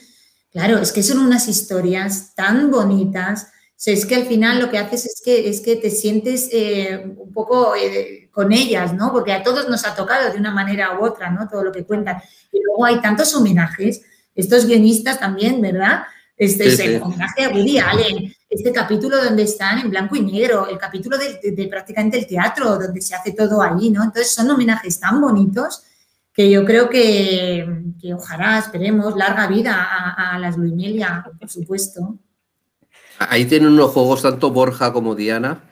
claro, es que son unas historias tan bonitas. Es que al final lo que haces es que, es que te sientes eh, un poco eh, con ellas, ¿no? Porque a todos nos ha tocado de una manera u otra, ¿no? Todo lo que cuentan. Y luego hay tantos homenajes, estos guionistas también, ¿verdad? Este es el homenaje a Woody Allen, este capítulo donde están en blanco y negro, el capítulo de, prácticamente el teatro, donde se hace todo ahí, ¿no? Entonces son homenajes tan bonitos que yo creo que, ojalá, esperemos, larga vida a, las Luimelia, por supuesto. Ahí tienen unos juegos tanto Borja como Diana.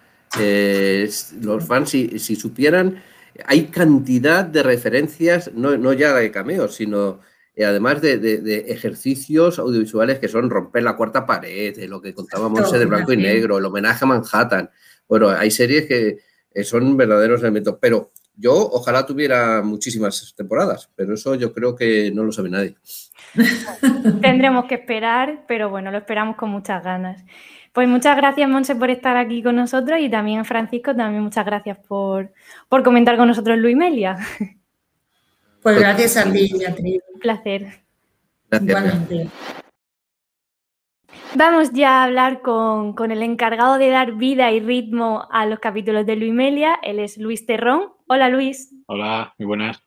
los fans, si, supieran, hay cantidad de referencias, no, no ya de cameos, sino y además de, ejercicios audiovisuales que son romper la cuarta pared, lo que contábamos de blanco y negro, el homenaje a Manhattan. Bueno, hay series que son verdaderos elementos, pero yo ojalá tuviera muchísimas temporadas, pero eso yo creo que no lo sabe nadie. Tendremos que esperar, pero bueno, lo esperamos con muchas ganas. Pues muchas gracias, Monse, por estar aquí con nosotros y también Francisco, también muchas gracias por, por comentar con nosotros Luis Melia. Pues gracias a ti, Beatriz. Un placer. Igualmente. Vamos ya a hablar con, el encargado de dar vida y ritmo a los capítulos de Luis Melia. Él es Luis Terrón. Hola, Luis. Hola, muy buenas.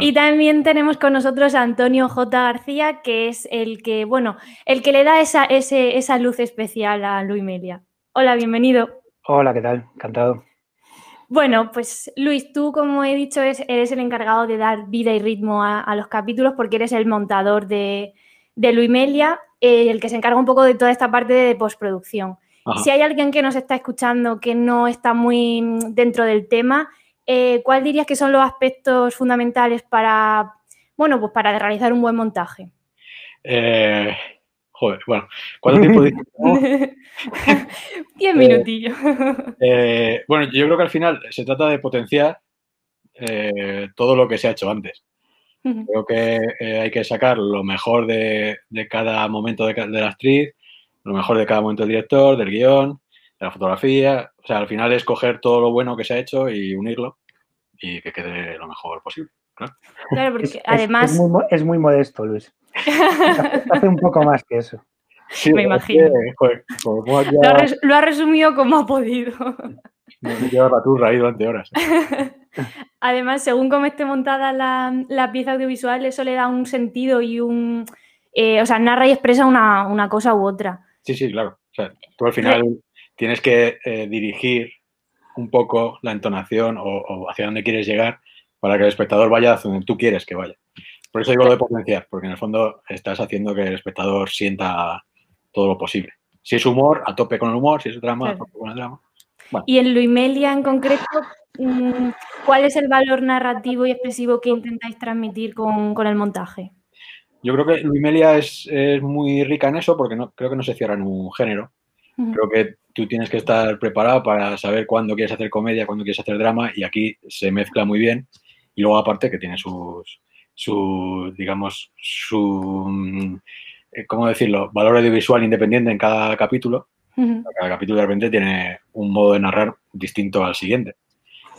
Y también tenemos con nosotros a Antonio J. García, que es el que, bueno, el que le da esa, esa luz especial a Luis Melia. Hola, bienvenido. Hola, ¿qué tal? Encantado. Bueno, pues Luis, tú como he dicho eres el encargado de dar vida y ritmo a, los capítulos porque eres el montador de, de Luimelia, eh, el que se encarga un poco de toda esta parte de postproducción. Si hay alguien que nos está escuchando que no está muy dentro del tema, eh, ¿cuál dirías que son los aspectos fundamentales para, bueno, pues para realizar un buen montaje? Eh, Joder, bueno, ¿cuánto tiempo? *laughs* *laughs* Diez minutillos. *laughs* Eh, bueno, yo creo que al final se trata de potenciar todo lo que se ha hecho antes. Creo que hay que sacar lo mejor de, cada momento de, la actriz, lo mejor de cada momento del director, del guion, de la fotografía. O sea, al final es coger todo lo bueno que se ha hecho y unirlo y que quede lo mejor posible. Claro, porque además... es muy modesto, Luis. *laughs* Hace un poco más que eso. Me imagino. lo, ha resumido como ha podido. lleva la turra ahí durante horas. *laughs* Además, según cómo esté montada la, pieza audiovisual, eso le da un sentido y un. Eh, o sea, narra y expresa una, cosa u otra. Sí, sí, claro. O sea, tú al final tienes que eh, dirigir un poco la entonación o, hacia dónde quieres llegar para que el espectador vaya hacia donde tú quieres que vaya. Por eso digo lo de potenciar, porque en el fondo estás haciendo que el espectador sienta todo lo posible. Si es humor, a tope con el humor, si es drama, a tope con el drama. Y en Luimelia en concreto, mm, ¿cuál es el valor narrativo y expresivo que intentáis transmitir con, el montaje? Yo creo que Luimelia es, es, muy rica en eso porque no, creo que no se cierra en un género. Creo que tú tienes que estar preparado para saber cuándo quieres hacer comedia, cuándo quieres hacer drama y aquí se mezcla muy bien. Y luego aparte que tiene sus, su, digamos, su, mm, eh, ¿cómo decirlo?, valor audiovisual independiente en cada capítulo. Cada capítulo de repente tiene un modo de narrar distinto al siguiente.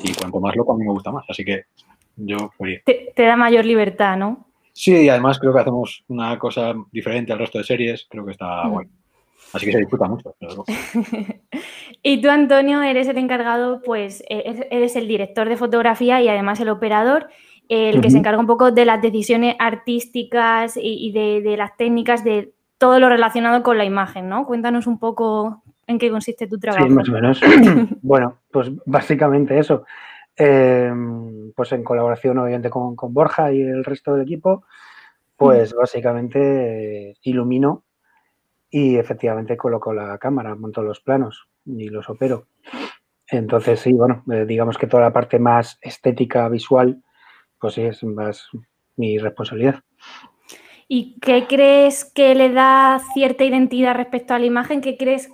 Y cuanto más loco, a mí me gusta más. Así que yo Te, da mayor libertad, ¿no? Sí, y además creo que hacemos una cosa diferente al resto de series. Creo que está guay. Así que se disfruta mucho. *laughs* y tú, Antonio, eres el encargado, pues e-, eres el director de fotografía y además el operador el que se encarga un poco de las decisiones artísticas y, de, las técnicas, de todo lo relacionado con la imagen, ¿no? Cuéntanos un poco en qué consiste tu trabajo. Sí, más o menos. *coughs* bueno, pues básicamente eso. Em, pues en colaboración obviamente con, Borja y el resto del equipo, pues básicamente ilumino y efectivamente coloco la cámara, monto los planos y los opero. Entonces, sí, bueno, eh, digamos que toda la parte más estética, visual, pues sí, es más mi responsabilidad. ¿Y qué crees que le da cierta identidad respecto a la imagen? ¿Qué crees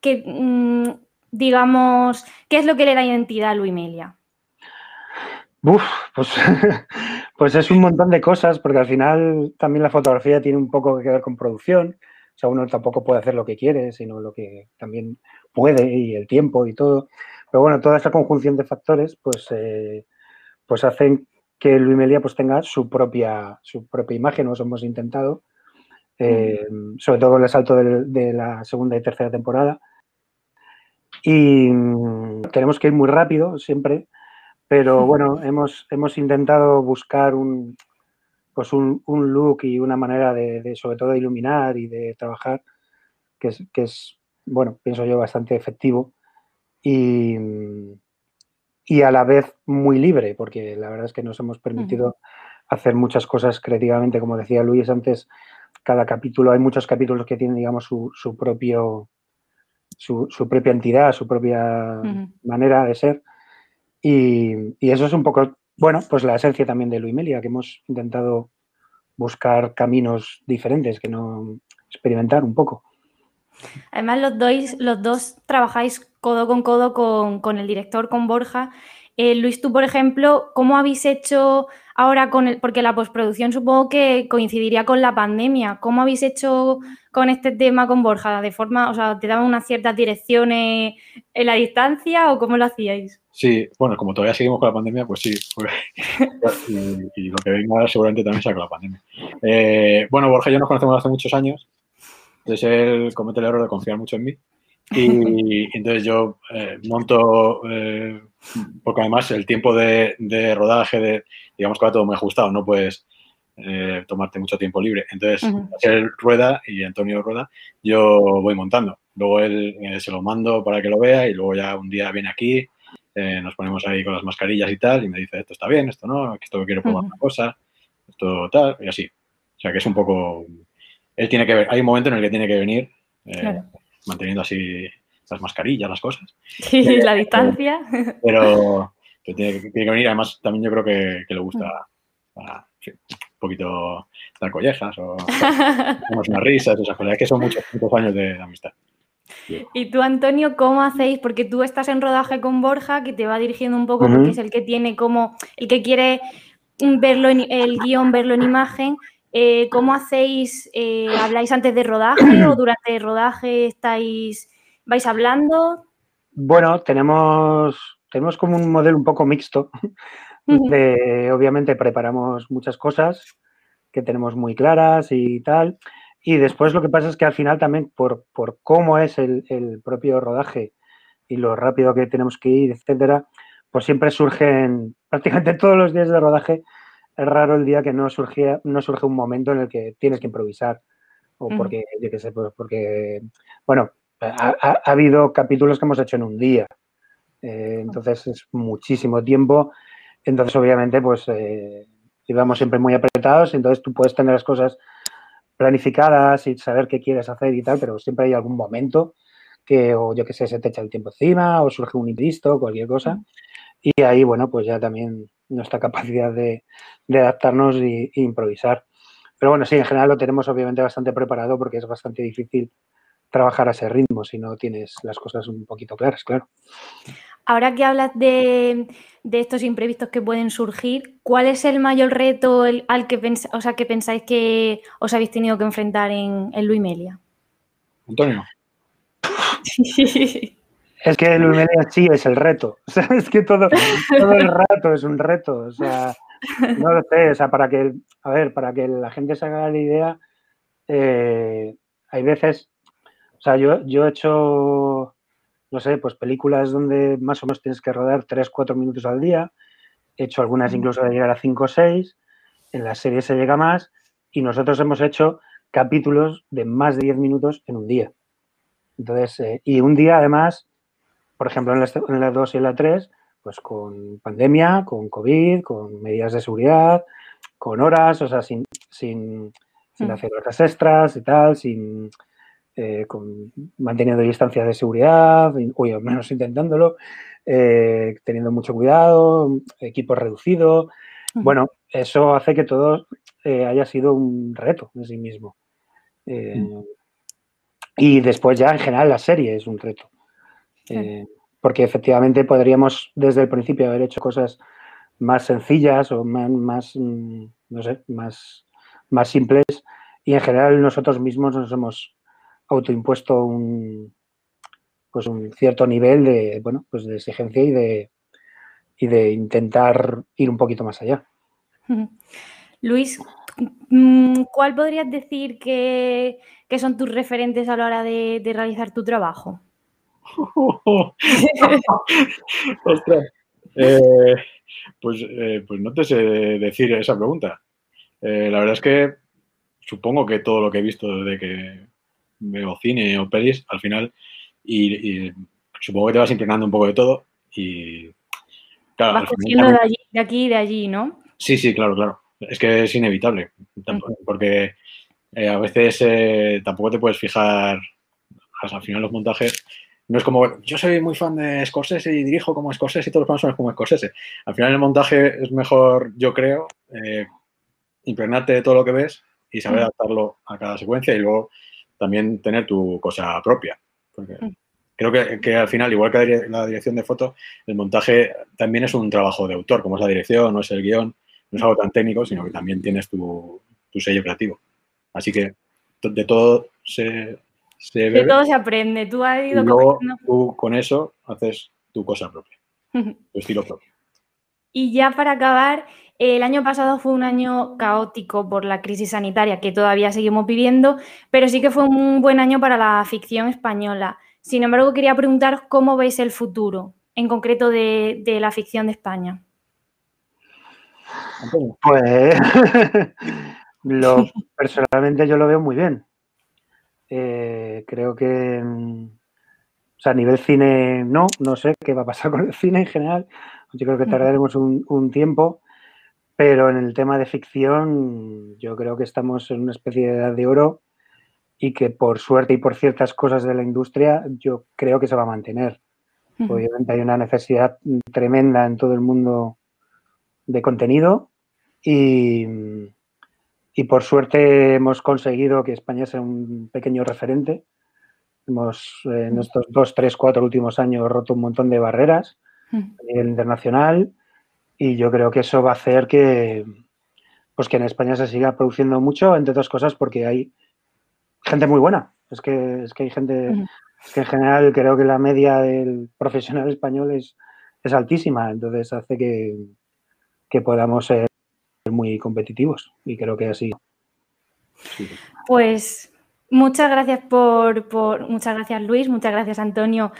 que, mm, digamos, qué es lo que le da identidad a Luimelia? Uf, pues, *laughs* pues es un montón de cosas, porque al final también la fotografía tiene un poco que ver con producción. O sea, uno tampoco puede hacer lo que quiere, sino lo que también puede y el tiempo y todo. Pero bueno, toda esta conjunción de factores, pues, eh, pues hacen que Luis Melia pues tenga su propia, su propia imagen, nos hemos intentado, eh, sobre todo con el salto de, la segunda y tercera temporada. Y mm, tenemos que ir muy rápido siempre, pero bueno, hemos, hemos intentado buscar un, pues un, look y una manera de, sobre todo de iluminar y de trabajar que es, que es, bueno, pienso yo, bastante efectivo. Y, y a la vez muy libre, porque la verdad es que nos hemos permitido hacer muchas cosas creativamente, como decía Luis antes, cada capítulo, hay muchos capítulos que tienen, digamos, su, su propio, su, propia entidad, su propia manera de ser. Y, y, eso es un poco, bueno, pues la esencia también de Luimelia, que hemos intentado buscar caminos diferentes, que no experimentar un poco. Además, los dos, los dos trabajáis codo con codo con, el director, con Borja. Eh, Luis, tú, por ejemplo, ¿cómo habéis hecho ahora con el, porque la postproducción supongo que coincidiría con la pandemia, ¿cómo habéis hecho con este tema con Borja? ¿De forma, o sea, te daban unas ciertas direcciones en la distancia o cómo lo hacíais? Sí, bueno, como todavía seguimos con la pandemia, pues sí. *laughs* y, lo que venga seguramente también sea con la pandemia. Eh, bueno, Borja y yo nos conocemos hace muchos años. Entonces él comete el error de confiar mucho en mí. Y entonces yo eh, monto, eh, porque además el tiempo de, rodaje, de, digamos que va todo muy ajustado, no puedes eh, tomarte mucho tiempo libre. Entonces, él rueda y Antonio rueda, yo voy montando. Luego él se lo mando para que lo vea y luego ya un día viene aquí, nos ponemos ahí con las mascarillas y tal, y me dice, esto está bien, esto no, esto quiero probar una cosa, esto tal, y así. O sea que es un poco él tiene que ver, hay un momento en el que tiene que venir eh, manteniendo así las mascarillas, las cosas. Sí, la distancia. *laughs* Pero, tiene, que venir, además también yo creo que, le gusta un poquito dar collejas o *laughs* unas risas, esas cosas, es que son muchos, muchos años de, amistad. Y tú, Antonio, ¿cómo hacéis? Porque tú estás en rodaje con Borja, que te va dirigiendo un poco, porque es el que tiene como, el que quiere verlo en el guion, verlo en imagen, eh, ¿Cómo hacéis? Eh, ¿Habláis antes de rodaje o durante el rodaje estáis, vais hablando? Bueno, tenemos, tenemos como un modelo un poco mixto. De, obviamente preparamos muchas cosas que tenemos muy claras y tal. Y después lo que pasa es que al final también por, por cómo es el, el, propio rodaje y lo rápido que tenemos que ir, etcétera, pues siempre surgen prácticamente *laughs* todos los días de rodaje es raro el día que no surge, no surge un momento en el que tienes que improvisar. O porque, yo qué sé, pues porque, bueno, ha, habido capítulos que hemos hecho en un día. Eh, entonces es muchísimo tiempo. Entonces, obviamente, pues eh, íbamos siempre muy apretados. Entonces tú puedes tener las cosas planificadas y saber qué quieres hacer y tal, pero siempre hay algún momento que, o yo qué sé, se te echa el tiempo encima o surge un imprevisto, cualquier cosa. Y ahí, bueno, pues ya también nuestra capacidad de, adaptarnos e, improvisar. Pero bueno, sí, en general lo tenemos obviamente bastante preparado porque es bastante difícil trabajar a ese ritmo si no tienes las cosas un poquito claras, claro. Ahora que hablas de, estos imprevistos que pueden surgir, ¿cuál es el mayor reto al que, o sea, que pensáis que os habéis tenido que enfrentar en, en Luimelia? Antonio. *laughs* Es que el Media sí es el reto. *laughs* O sea, es que todo, todo el rato es un reto. O sea, no lo sé. O sea, para que, a ver, para que la gente se haga la idea, eh, hay veces, o sea, yo, yo he hecho, no sé, pues películas donde más o menos tienes que rodar 3, 4 minutos al día. He hecho algunas incluso de llegar a 5 o 6. En la serie se llega más. Y nosotros hemos hecho capítulos de más de 10 minutos en un día. Entonces, eh, y un día además por ejemplo, en la, 2 y en la 3, pues con pandemia, con COVID, con medidas de seguridad, con horas, o sea, sin, sin, sin mm. hacer horas extras y tal, sin, eh, con, manteniendo distancias de seguridad, o al menos intentándolo, eh, teniendo mucho cuidado, equipo reducido. Bueno, eso hace que todo haya sido un reto en sí mismo. Mm. Y después ya en general la serie es un reto. Porque efectivamente podríamos desde el principio haber hecho cosas más sencillas o más, mm, no sé, más, más simples y en general nosotros mismos nos hemos autoimpuesto un, pues un cierto nivel de, bueno, pues de exigencia y de, y de intentar ir un poquito más allá. Luis, mm, ¿cuál podrías decir que, son tus referentes a la hora de, realizar tu trabajo? *laughs* Ostras. Eh, pues, eh, pues no te sé decir esa pregunta. Eh, la verdad es que supongo que todo lo que he visto desde que veo cine o pelis, al final, y, supongo que te vas impregnando un poco de todo y... Claro, vas de, allí, de aquí y de allí, ¿no? Sí, sí, claro, claro. Es que es inevitable, porque eh, a veces tampoco te puedes fijar, al final los montajes no es como, yo soy muy fan de Scorsese y dirijo como Scorsese y todos los planos son como Scorsese. Al final el montaje es mejor, yo creo, eh, impregnarte de todo lo que ves y saber mm. adaptarlo a cada secuencia y luego también tener tu cosa propia. Porque mm. creo que, al final, igual que la dirección de foto, el montaje también es un trabajo de autor, como es la dirección, no es el guion, no es algo tan técnico, sino que también tienes tu, tu sello creativo. Así que de todo se, de todo se aprende. Tú has ido tú con eso haces tu cosa propia, tu *laughs* estilo propio. Y ya para acabar, el año pasado fue un año caótico por la crisis sanitaria que todavía seguimos viviendo, pero sí que fue un buen año para la ficción española. Sin embargo, quería preguntaros cómo veis el futuro, en concreto de, de la ficción de España. Pues *laughs* lo, personalmente yo lo veo muy bien. Eh, creo que, mm, o sea, a nivel cine, no, no sé qué va a pasar *laughs* con el cine en general. Yo creo que tardaremos un, tiempo, pero en el tema de ficción, yo creo que estamos en una especie de edad de oro y que por suerte y por ciertas cosas de la industria, yo creo que se va a mantener. Obviamente hay una necesidad tremenda en todo el mundo de contenido y, y por suerte hemos conseguido que España sea un pequeño referente. Hemos en estos dos, tres, cuatro últimos años roto un montón de barreras a nivel internacional. Y yo creo que eso va a hacer que, pues que en España se siga produciendo mucho, entre otras cosas porque hay gente muy buena. Es que, es que hay gente que en general creo que la media del profesional español es, es altísima, entonces hace que, que podamos ser muy competitivos y creo que así. Pues muchas gracias por, muchas gracias Luis, muchas gracias Antonio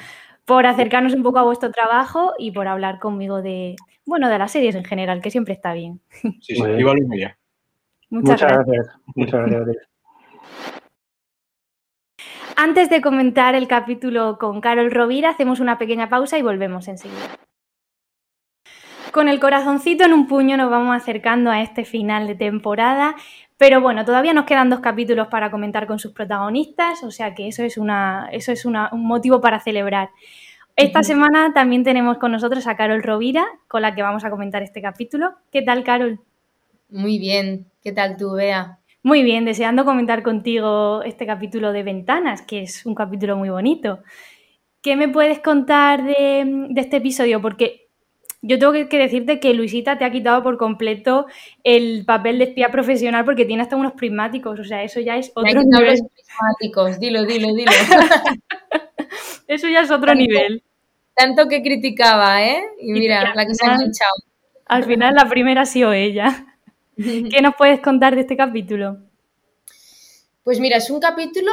por acercarnos un poco a vuestro trabajo y por hablar conmigo de, bueno, de las series en general, que siempre está bien. Sí, sí, igual Muchas, gracias. Muchas gracias. Antes de comentar el capítulo con Carol Rovira, hacemos una pequeña pausa y volvemos enseguida. Con el corazoncito en un puño nos vamos acercando a este final de temporada, pero bueno, todavía nos quedan dos capítulos para comentar con sus protagonistas, o sea que eso es, una, eso es un motivo para celebrar. Esta semana también tenemos con nosotros a Carol Rovira, con la que vamos a comentar este capítulo. ¿Qué tal, Carol? Muy bien. ¿Qué tal tú, Bea? Muy bien, deseando comentar contigo este capítulo de Ventanas, que es un capítulo muy bonito. ¿Qué me puedes contar de, de este episodio? Porque yo tengo que, decirte que Luisita te ha quitado por completo el papel de espía profesional porque tiene hasta unos prismáticos, o sea, eso ya es otro nivel. Los prismáticos, dilo, dilo, dilo. *laughs* eso ya es otro nivel. Tanto que criticaba, ¿eh? Y mira, la que se ha hinchado. Al final la primera ha sido ella. *laughs* ¿Qué nos puedes contar de este capítulo? Pues mira, es un capítulo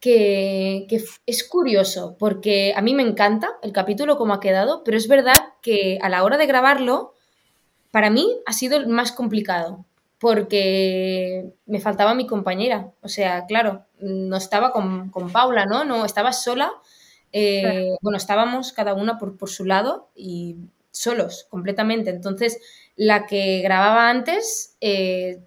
que, es curioso, porque a mí me encanta el capítulo como ha quedado, pero es verdad que a la hora de grabarlo, para mí ha sido el más complicado, porque me faltaba mi compañera. O sea, claro, no estaba con, Paula, ¿no? No, estaba sola. Eh, bueno, estábamos cada una por, por su lado y solos completamente. Entonces, la que grababa antes eh,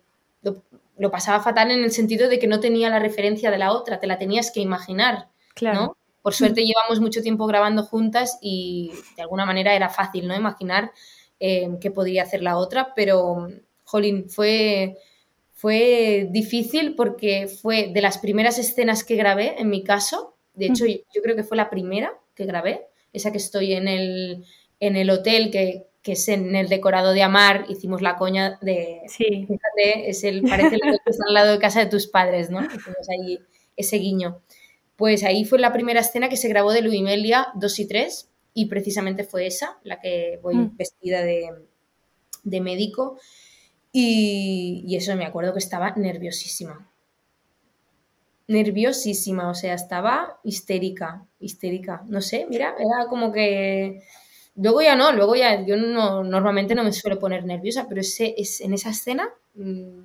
lo pasaba fatal en el sentido de que no tenía la referencia de la otra, te la tenías que imaginar, ¿no? Por suerte llevamos mucho tiempo grabando juntas y de alguna manera era fácil, ¿no? Imaginar eh, qué podría hacer la otra, pero, jolín, fue, fue difícil porque fue de las primeras escenas que grabé, en mi caso, de hecho yo creo que fue la primera que grabé, esa que estoy en el, en el hotel que, que es en el decorado de Amar, hicimos la coña de, sí. fíjate, es el, parece el que está al lado de casa de tus padres, ¿no? Hicimos ahí ese guiño. Pues ahí fue la primera escena que se grabó de Luimelia 2 y 3 y precisamente fue esa, la que voy Mm. vestida de, de médico y, y eso me acuerdo que estaba nerviosísima. Nerviosísima, o sea, estaba histérica, histérica. No sé, mira, era como que Luego ya no, luego ya yo no, normalmente no me suelo poner nerviosa, pero ese, es, en esa escena mmm,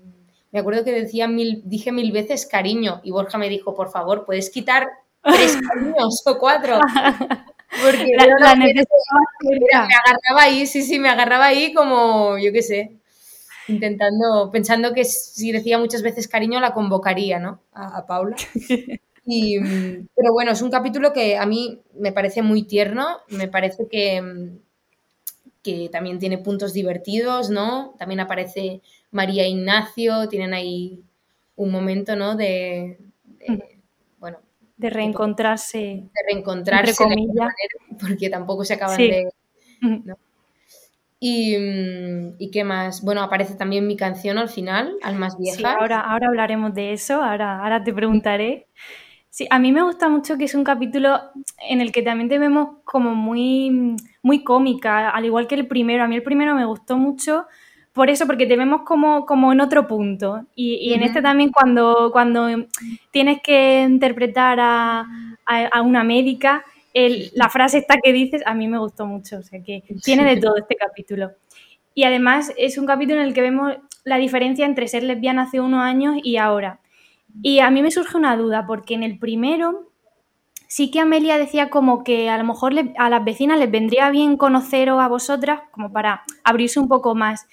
me acuerdo que decía mil, dije mil veces cariño y Borja me dijo, por favor, ¿puedes quitar tres *laughs* cariños o cuatro? Porque La- la era- me agarraba ahí, sí, sí, me agarraba ahí como, yo qué sé, intentando, pensando que si decía muchas veces cariño la convocaría, ¿no? A, a Paula. *laughs* Y, mm, pero bueno, es un capítulo que a mí me parece muy tierno, me parece que, mm, que también tiene puntos divertidos, ¿no? También aparece María Ignacio, tienen ahí un momento, ¿no? De, de, bueno, De reencontrarse. de reencontrarse, Entre de alguna comillas. manera, porque tampoco se acaban Sí. de... Y, mm, ¿Y qué más? Bueno, aparece también mi canción al final, Almas Viejas. Sí, ahora, ahora hablaremos de eso, ahora, ahora te preguntaré. Sí, a mí me gusta mucho que es un capítulo en el que también te vemos como muy, muy cómica, al igual que el primero. A mí el primero me gustó mucho por eso, porque te vemos como, como en otro punto. Y, y en este también cuando, cuando tienes que interpretar a, a- a una médica, el- la frase esta que dices, a mí me gustó mucho. O sea que tiene de todo este capítulo. Y además es un capítulo en el que vemos la diferencia entre ser lesbiana hace unos años y ahora. Y a mí me surge una duda, porque en el primero sí que Amelia decía como que a lo mejor le- a las vecinas les vendría bien conoceros a vosotras como para abrirse un poco más.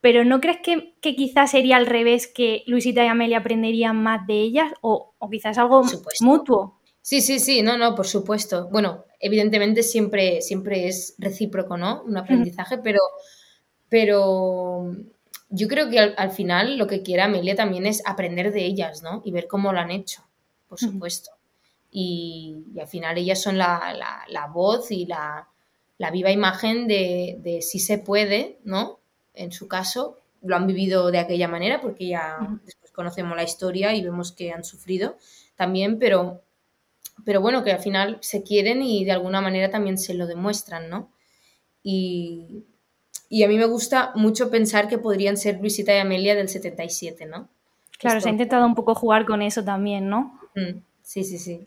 Pero ¿no crees que, que quizás sería al revés, que Luisita y Amelia aprenderían más de ellas? O, o quizás algo mutuo. Sí, sí, sí, no, no, por supuesto. Bueno, evidentemente siempre, siempre es recíproco, ¿no? Un aprendizaje, pero, pero yo creo que al, al final lo que quiere Amelia también es aprender de ellas, ¿no? Y ver cómo lo han hecho, por supuesto. Y, y al final ellas son la, la- la voz y la, la viva imagen de, de si se puede, ¿no? En su caso, lo han vivido de aquella manera porque ya después conocemos la historia y vemos que han sufrido también, pero pero bueno, que al final se quieren y de alguna manera también se lo demuestran, ¿no? Y, y a mí me gusta mucho pensar que podrían ser Luisita y Amelia del 77, ¿no? Claro, Esto- se ha intentado un poco jugar con eso también, ¿no? Mm, Sí, sí, sí.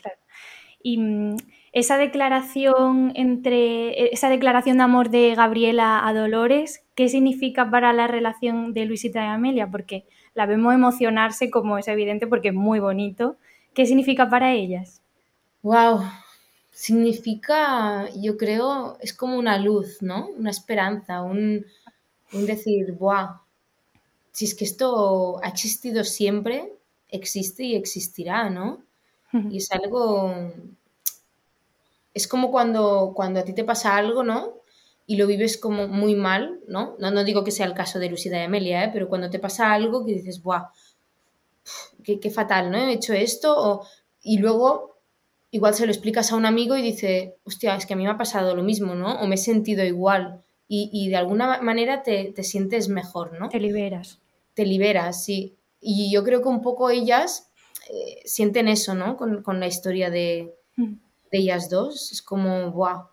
Y mm, esa declaración entre esa declaración de amor de Gabriela a Dolores, ¿qué significa para la relación de Luisita y Amelia? Porque la vemos emocionarse, como es evidente, porque es muy bonito. ¿Qué significa para ellas? Wow, significa, yo creo, es como una luz, ¿no? Una esperanza, un, un decir, wow, si es que esto ha existido siempre, existe y existirá, ¿no? Y es algo, es como cuando, cuando a ti te pasa algo, ¿no? Y lo vives como muy mal, ¿no? No, no digo que sea el caso de Lucida y Amelia, ¿eh? Pero cuando te pasa algo que dices, ¡buah! Qué, qué fatal, ¿no? He hecho esto. o- Y luego igual se lo explicas a un amigo y dice, hostia, es que a mí me ha pasado lo mismo, ¿no? O me he sentido igual. Y, y de alguna manera te, te sientes mejor, ¿no? Te liberas. Te liberas, sí. Y yo creo que un poco ellas eh, sienten eso, ¿no? Con, con la historia de, Mm. de ellas dos. Es como, wow.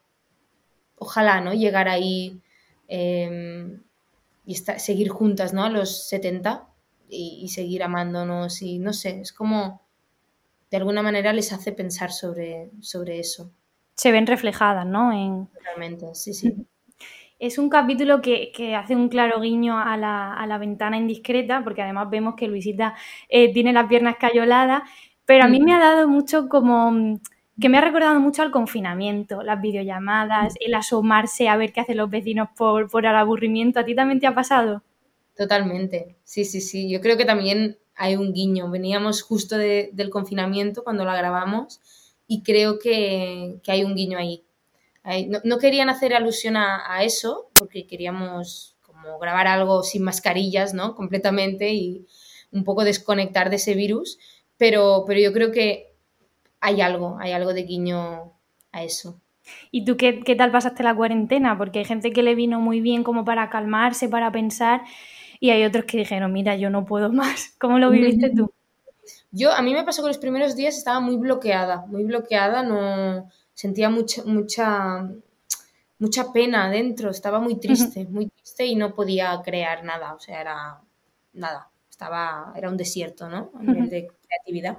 Ojalá, ¿no? Llegar ahí eh, y esta- seguir juntas, ¿no? A los 70 y, y seguir amándonos y no sé, es como de alguna manera les hace pensar sobre, sobre eso. Se ven reflejadas, ¿no? En, Realmente, sí, sí. Es un capítulo que, que hace un claro guiño a la, a la ventana indiscreta, porque además vemos que Luisita eh, tiene las piernas cayoladas, pero a mí me ha dado mucho como mm, que me ha recordado mucho al confinamiento, las videollamadas, el asomarse a ver qué hacen los vecinos por, por el aburrimiento. ¿A ti también te ha pasado? Totalmente, sí, sí, sí. Yo creo que también hay un guiño. Veníamos justo del confinamiento cuando la grabamos y creo que, hay un guiño ahí. no, querían hacer alusión a, eso porque queríamos como grabar algo sin mascarillas, ¿no? Completamente y un poco desconectar de ese virus, pero, pero yo creo que hay algo, hay algo de guiño a eso. ¿Y tú qué, qué, tal pasaste la cuarentena? Porque hay gente que le vino muy bien como para calmarse, para pensar, y hay otros que dijeron, mira, yo no puedo más. *laughs* ¿Cómo lo viviste tú? Yo, a mí me pasó que los primeros días estaba muy bloqueada, muy bloqueada, no sentía mucha, mucha, mucha pena adentro, estaba muy triste, muy triste y no podía crear nada, o sea, era nada, estaba, era un desierto, ¿no? A nivel de creatividad.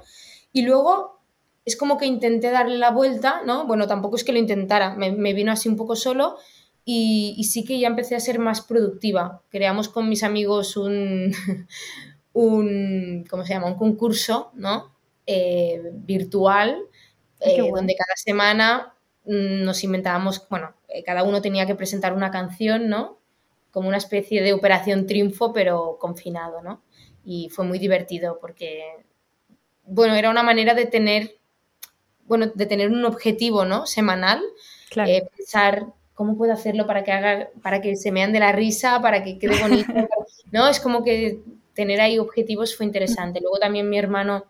Y luego es como que intenté darle la vuelta, ¿no? Bueno, tampoco es que lo intentara, me, vino así un poco solo y, sí que ya empecé a ser más productiva. Creamos con mis amigos un, *laughs* un ¿cómo se llama? Un concurso, ¿no? Eh, virtual, eh, donde cada semana mm, nos inventábamos, bueno, eh, cada uno tenía que presentar una canción, ¿no? Como una especie de operación triunfo, pero confinado, ¿no? Y fue muy divertido porque, bueno, era una manera de tener bueno, de tener un objetivo, ¿no? Semanal, eh, pensar cómo puedo hacerlo para que haga, para que se me ande la risa, para que quede bonito, *laughs* ¿no? Es como que tener ahí objetivos fue interesante. Luego también mi hermano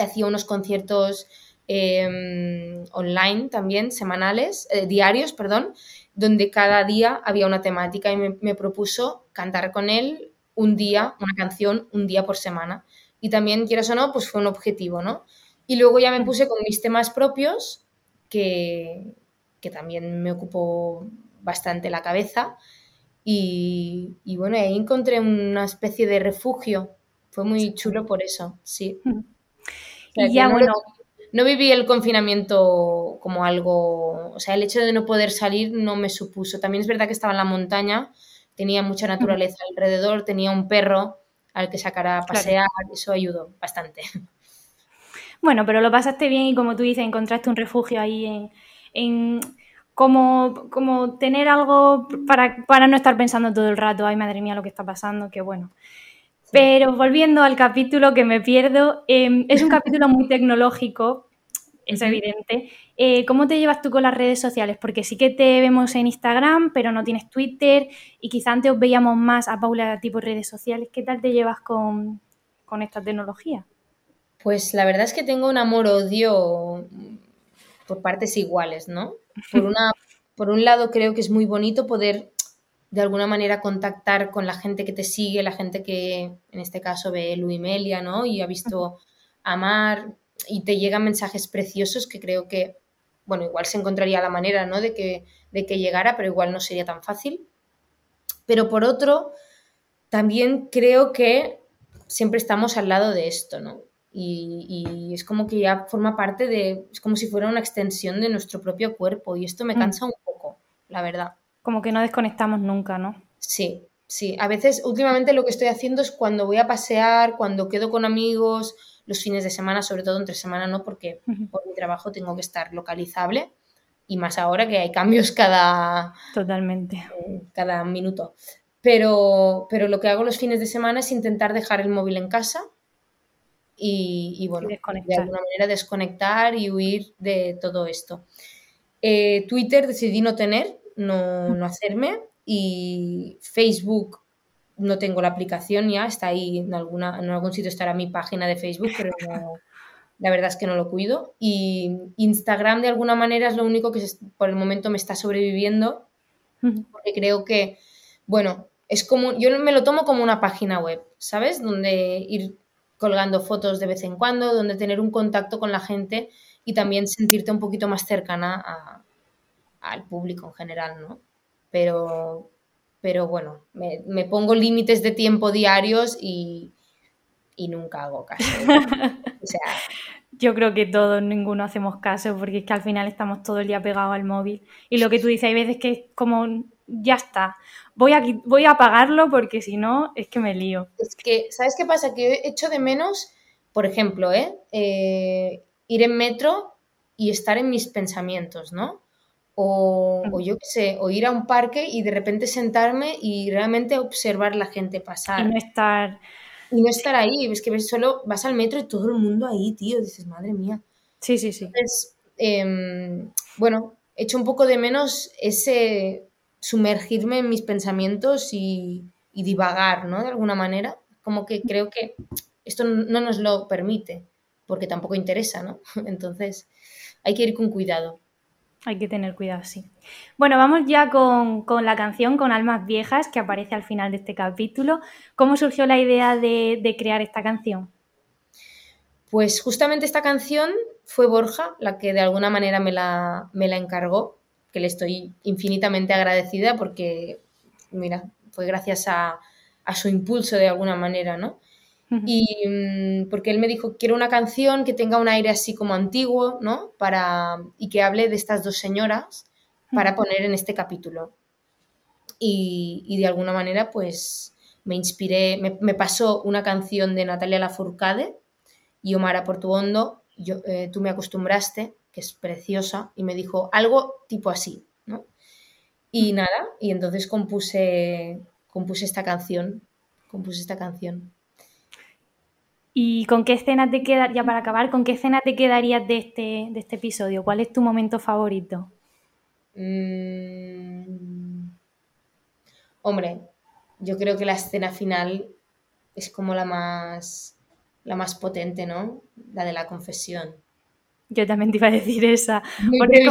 hacía unos conciertos em, online también, semanales, eh, diarios, perdón, donde cada día había una temática y me, me, propuso cantar con él un día, una canción, un día por semana. Y también, quieras o no, pues fue un objetivo, ¿no? Y luego ya me puse con mis temas propios, que, también me ocupó bastante la cabeza. Y, bueno, ahí encontré una especie de refugio. Fue muy chulo por eso, sí. *laughs* y ya, no, bueno. No viví el confinamiento como algo. O sea, el hecho de no poder salir no me supuso. También es verdad que estaba en la montaña, tenía mucha naturaleza alrededor, tenía un perro al que sacar a pasear, eso ayudó bastante. Bueno, pero lo pasaste bien y como tú dices, encontraste un refugio ahí en, en como, como, tener algo para, para, no estar pensando todo el rato, ay madre mía lo que está pasando, qué bueno. Pero volviendo al capítulo que me pierdo, em, es un *laughs* capítulo muy tecnológico, es evidente. Eh, ¿Cómo te llevas tú con las redes sociales? Porque sí que te vemos en Instagram, pero no tienes Twitter y quizá antes os veíamos más a Paula tipo redes sociales. ¿Qué tal te llevas con, con esta tecnología? Pues la verdad es que tengo un amor-odio por partes iguales, ¿no? Por, una, por un lado creo que es muy bonito poder de alguna manera contactar con la gente que te sigue, la gente que en este caso ve Luimelia, ¿no? Y ha visto amar y te llegan mensajes preciosos que creo que, bueno, igual se encontraría la manera, ¿no? De que, de que llegara, pero igual no sería tan fácil. Pero por otro, también creo que siempre estamos al lado de esto, ¿no? Y, es como que ya forma parte de, es como si fuera una extensión de nuestro propio cuerpo y esto me mm. cansa un poco, la verdad. Como que no desconectamos nunca, ¿no? Sí, sí. A veces, últimamente lo que estoy haciendo es cuando voy a pasear, cuando quedo con amigos, los fines de semana, sobre todo entre semana, no, porque por mi trabajo tengo que estar localizable y más ahora que hay cambios cada... Totalmente. Eh, cada minuto. Pero, pero lo que hago los fines de semana es intentar dejar el móvil en casa y, bueno, de alguna manera desconectar y huir de todo esto. Eh, Twitter decidí no tener, no, no, hacerme y Facebook no tengo la aplicación ya, está ahí en, alguna, en algún sitio estará mi página de Facebook, pero la verdad es que no lo cuido. Y Instagram de alguna manera es lo único que por el momento me está sobreviviendo, porque creo que, bueno, es como, yo me lo tomo como una página web, ¿sabes? Donde ir colgando fotos de vez en cuando, donde tener un contacto con la gente y también sentirte un poquito más cercana al público en general, ¿no? Pero, pero bueno, me, pongo límites de tiempo diarios y, nunca hago caso. *laughs* o sea, yo creo que todos, ninguno hacemos caso, porque es que al final estamos todo el día pegados al móvil. Y lo que tú dices, hay veces que es como, ya está, voy a, voy a apagarlo porque si no, es que me lío. Es que, ¿sabes qué pasa? Que he hecho de menos, por ejemplo, ¿eh? Eh, ir en metro y estar en mis pensamientos, ¿no? O, o, yo qué sé, o ir a un parque y de repente sentarme y realmente observar la gente pasar. Y no estar y no estar ahí. Es que ves solo vas al metro y todo el mundo ahí, tío. Dices, madre mía. Sí, sí, sí. Entonces, em, bueno, echo un poco de menos ese sumergirme en mis pensamientos y, y divagar, ¿no? De alguna manera. Como que creo que esto no nos lo permite, porque tampoco interesa, ¿no? *laughs* Entonces, hay que ir con cuidado. Hay que tener cuidado, sí. Bueno, vamos ya con, la canción, con Almas Viejas, que aparece al final de este capítulo. ¿Cómo surgió la idea de, crear esta canción? Pues justamente esta canción fue Borja la que de alguna manera me la, me la encargó, que le estoy infinitamente agradecida porque, mira, fue gracias a, a su impulso de alguna manera, ¿no? Y mm, porque él me dijo, quiero una canción que tenga un aire así como antiguo, ¿no? Para, y que hable de estas dos señoras para poner en este capítulo. Y, de alguna manera, pues me inspiré, me, pasó una canción de Natalia Lafourcade y Omar Portuondo, yo, eh, Tú me acostumbraste, que es preciosa, y me dijo algo tipo así, ¿no? Y nada, y entonces compuse, compuse esta canción, compuse esta canción. ¿Y con qué escena te queda, ya para acabar, con qué escena te quedarías de este, de este episodio? ¿Cuál es tu momento favorito? Mm, hombre, yo creo que la escena final es como la más, la más potente, ¿no? La de la confesión. Yo también te iba a decir esa. Muy porque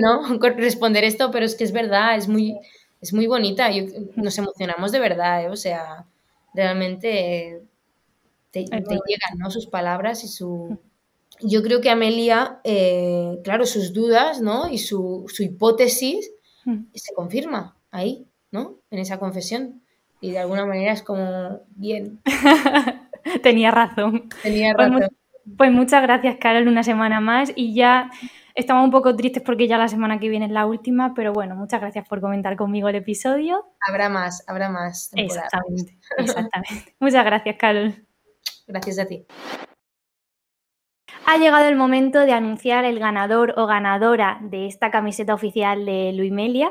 ¿no? *laughs* Responder esto, pero es que es verdad, es muy, es muy bonita. nos emocionamos de verdad, ¿eh? o sea, realmente te, llegan ¿no? sus palabras y su... Yo creo que Amelia, eh, claro, sus dudas ¿no? y su, hipótesis se confirma ahí, ¿no? En esa confesión. Y de alguna manera es como, bien. *laughs* Tenía razón. Tenía pues razón. Pues, muchas gracias, Carol, una semana más. Y ya estamos un poco tristes porque ya la semana que viene es la última, pero bueno, muchas gracias por comentar conmigo el episodio. Habrá más, habrá más. Exactamente, *laughs* exactamente. muchas gracias, Carol. Gracias a ti. Ha llegado el momento de anunciar el ganador o ganadora de esta camiseta oficial de Luimelia.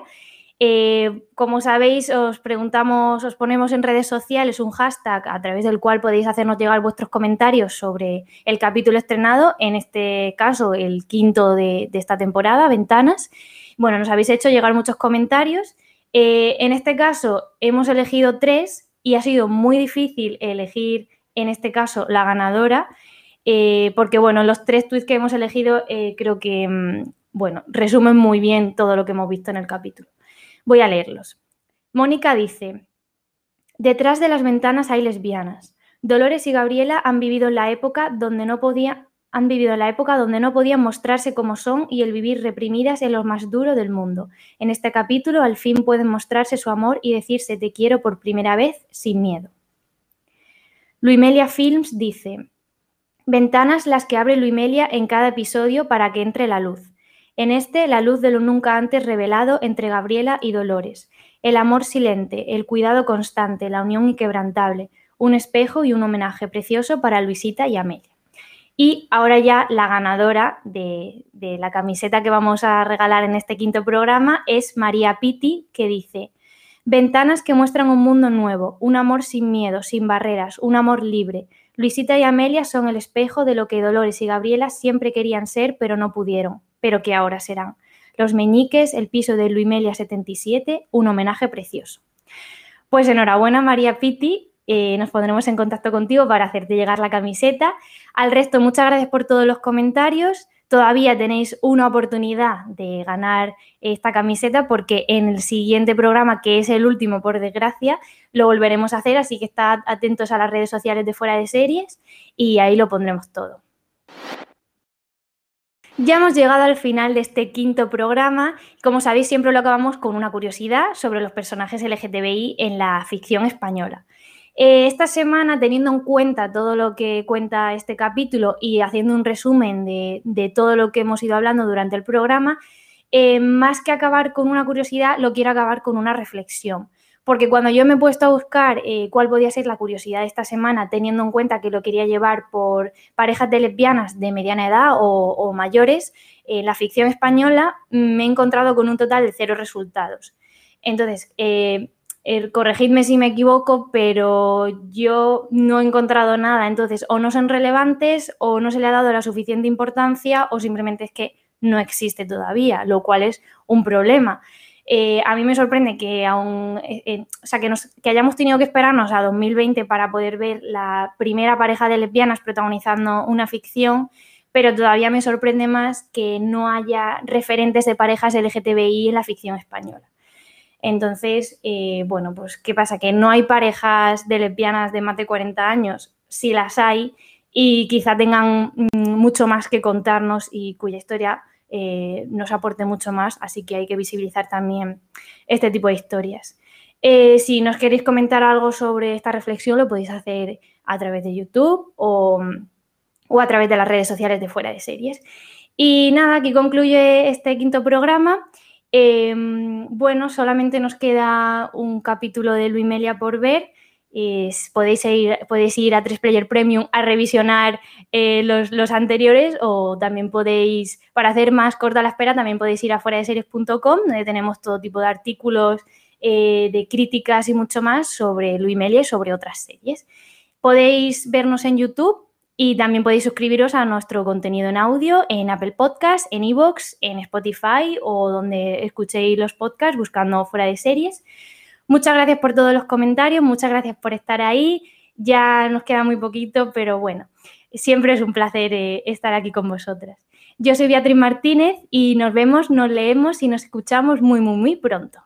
Eh, como sabéis, os preguntamos, os ponemos en redes sociales un hashtag a través del cual podéis hacernos llegar vuestros comentarios sobre el capítulo estrenado, en este caso el quinto de, esta temporada, Ventanas. Bueno, nos habéis hecho llegar muchos comentarios. Eh, en este caso hemos elegido tres y ha sido muy difícil elegir en este caso la ganadora, eh, porque bueno, los tres tweets que hemos elegido creo que, mm, bueno, resumen muy bien todo lo que hemos visto en el capítulo. Voy a leerlos. Mónica dice, detrás de las ventanas hay lesbianas. Dolores y Gabriela han vivido la época donde no podía, han vivido la época donde no podían mostrarse como son y el vivir reprimidas en lo más duro del mundo. En este capítulo al fin pueden mostrarse su amor y decirse te quiero por primera vez sin miedo. Luimelia Films dice, ventanas las que abre Luimelia en cada episodio para que entre la luz. En este, la luz de lo nunca antes revelado entre Gabriela y Dolores. El amor silente, el cuidado constante, la unión inquebrantable, un espejo y un homenaje precioso para Luisita y Amelia. Y ahora ya la ganadora de, de, la camiseta que vamos a regalar en este quinto programa es María Pitti, que dice, Ventanas que muestran un mundo nuevo, un amor sin miedo, sin barreras, un amor libre. Luisita y Amelia son el espejo de lo que Dolores y Gabriela siempre querían ser, pero no pudieron, pero que ahora serán. Los meñiques, el piso de Luimelia 77, un homenaje precioso. Pues enhorabuena María Pitti, eh, nos pondremos en contacto contigo para hacerte llegar la camiseta. Al resto, muchas gracias por todos los comentarios todavía tenéis una oportunidad de ganar esta camiseta porque en el siguiente programa, que es el último por desgracia, lo volveremos a hacer, así que estad atentos a las redes sociales de fuera de series y ahí lo pondremos todo. Ya hemos llegado al final de este quinto programa. Como sabéis, siempre lo acabamos con una curiosidad sobre los personajes LGTBI en la ficción española. Eh, esta semana, teniendo en cuenta todo lo que cuenta este capítulo y haciendo un resumen de, todo lo que hemos ido hablando durante el programa, eh, más que acabar con una curiosidad, lo quiero acabar con una reflexión. Porque cuando yo me he puesto a buscar eh, cuál podía ser la curiosidad de esta semana, teniendo en cuenta que lo quería llevar por parejas de lesbianas de mediana edad o, o mayores, la ficción española me he encontrado con un total de cero resultados. Entonces, corregidme si me equivoco, pero yo no he encontrado nada. Entonces, o no son relevantes, o no se le ha dado la suficiente importancia, o simplemente es que no existe todavía, lo cual es un problema. Eh, a mí me sorprende que aún, eh, o sea, que, nos, que, hayamos tenido que esperarnos a 2020 para poder ver la primera pareja de lesbianas protagonizando una ficción, pero todavía me sorprende más que no haya referentes de parejas LGTBI en la ficción española. Entonces, eh, bueno, pues ¿qué pasa? Que no hay parejas de lesbianas de más de 40 años, sí las hay y quizá tengan mm, mucho más que contarnos y cuya historia eh, nos aporte mucho más, así que hay que visibilizar también este tipo de historias. Eh, si nos queréis comentar algo sobre esta reflexión, lo podéis hacer a través de YouTube o, o a través de las redes sociales de Fuera de Series. Y nada, aquí concluye este quinto programa. Em, bueno, solamente nos queda un capítulo de Luimelia por ver. podéis, ir, podéis ir a 3Player Premium a revisionar eh, los, anteriores o también podéis, para hacer más corta la espera, también podéis ir a fuera donde tenemos todo tipo de artículos, eh, de críticas y mucho más sobre Luimelia y sobre otras series. Podéis vernos en YouTube y también podéis suscribiros a nuestro contenido en audio en Apple Podcasts, en Evox, en Spotify o donde escuchéis los podcasts buscando fuera de series. Muchas gracias por todos los comentarios, muchas gracias por estar ahí. Ya nos queda muy poquito, pero bueno, siempre es un placer eh, estar aquí con vosotras. Yo soy Beatriz Martínez y nos vemos, nos leemos y nos escuchamos muy, muy, muy pronto.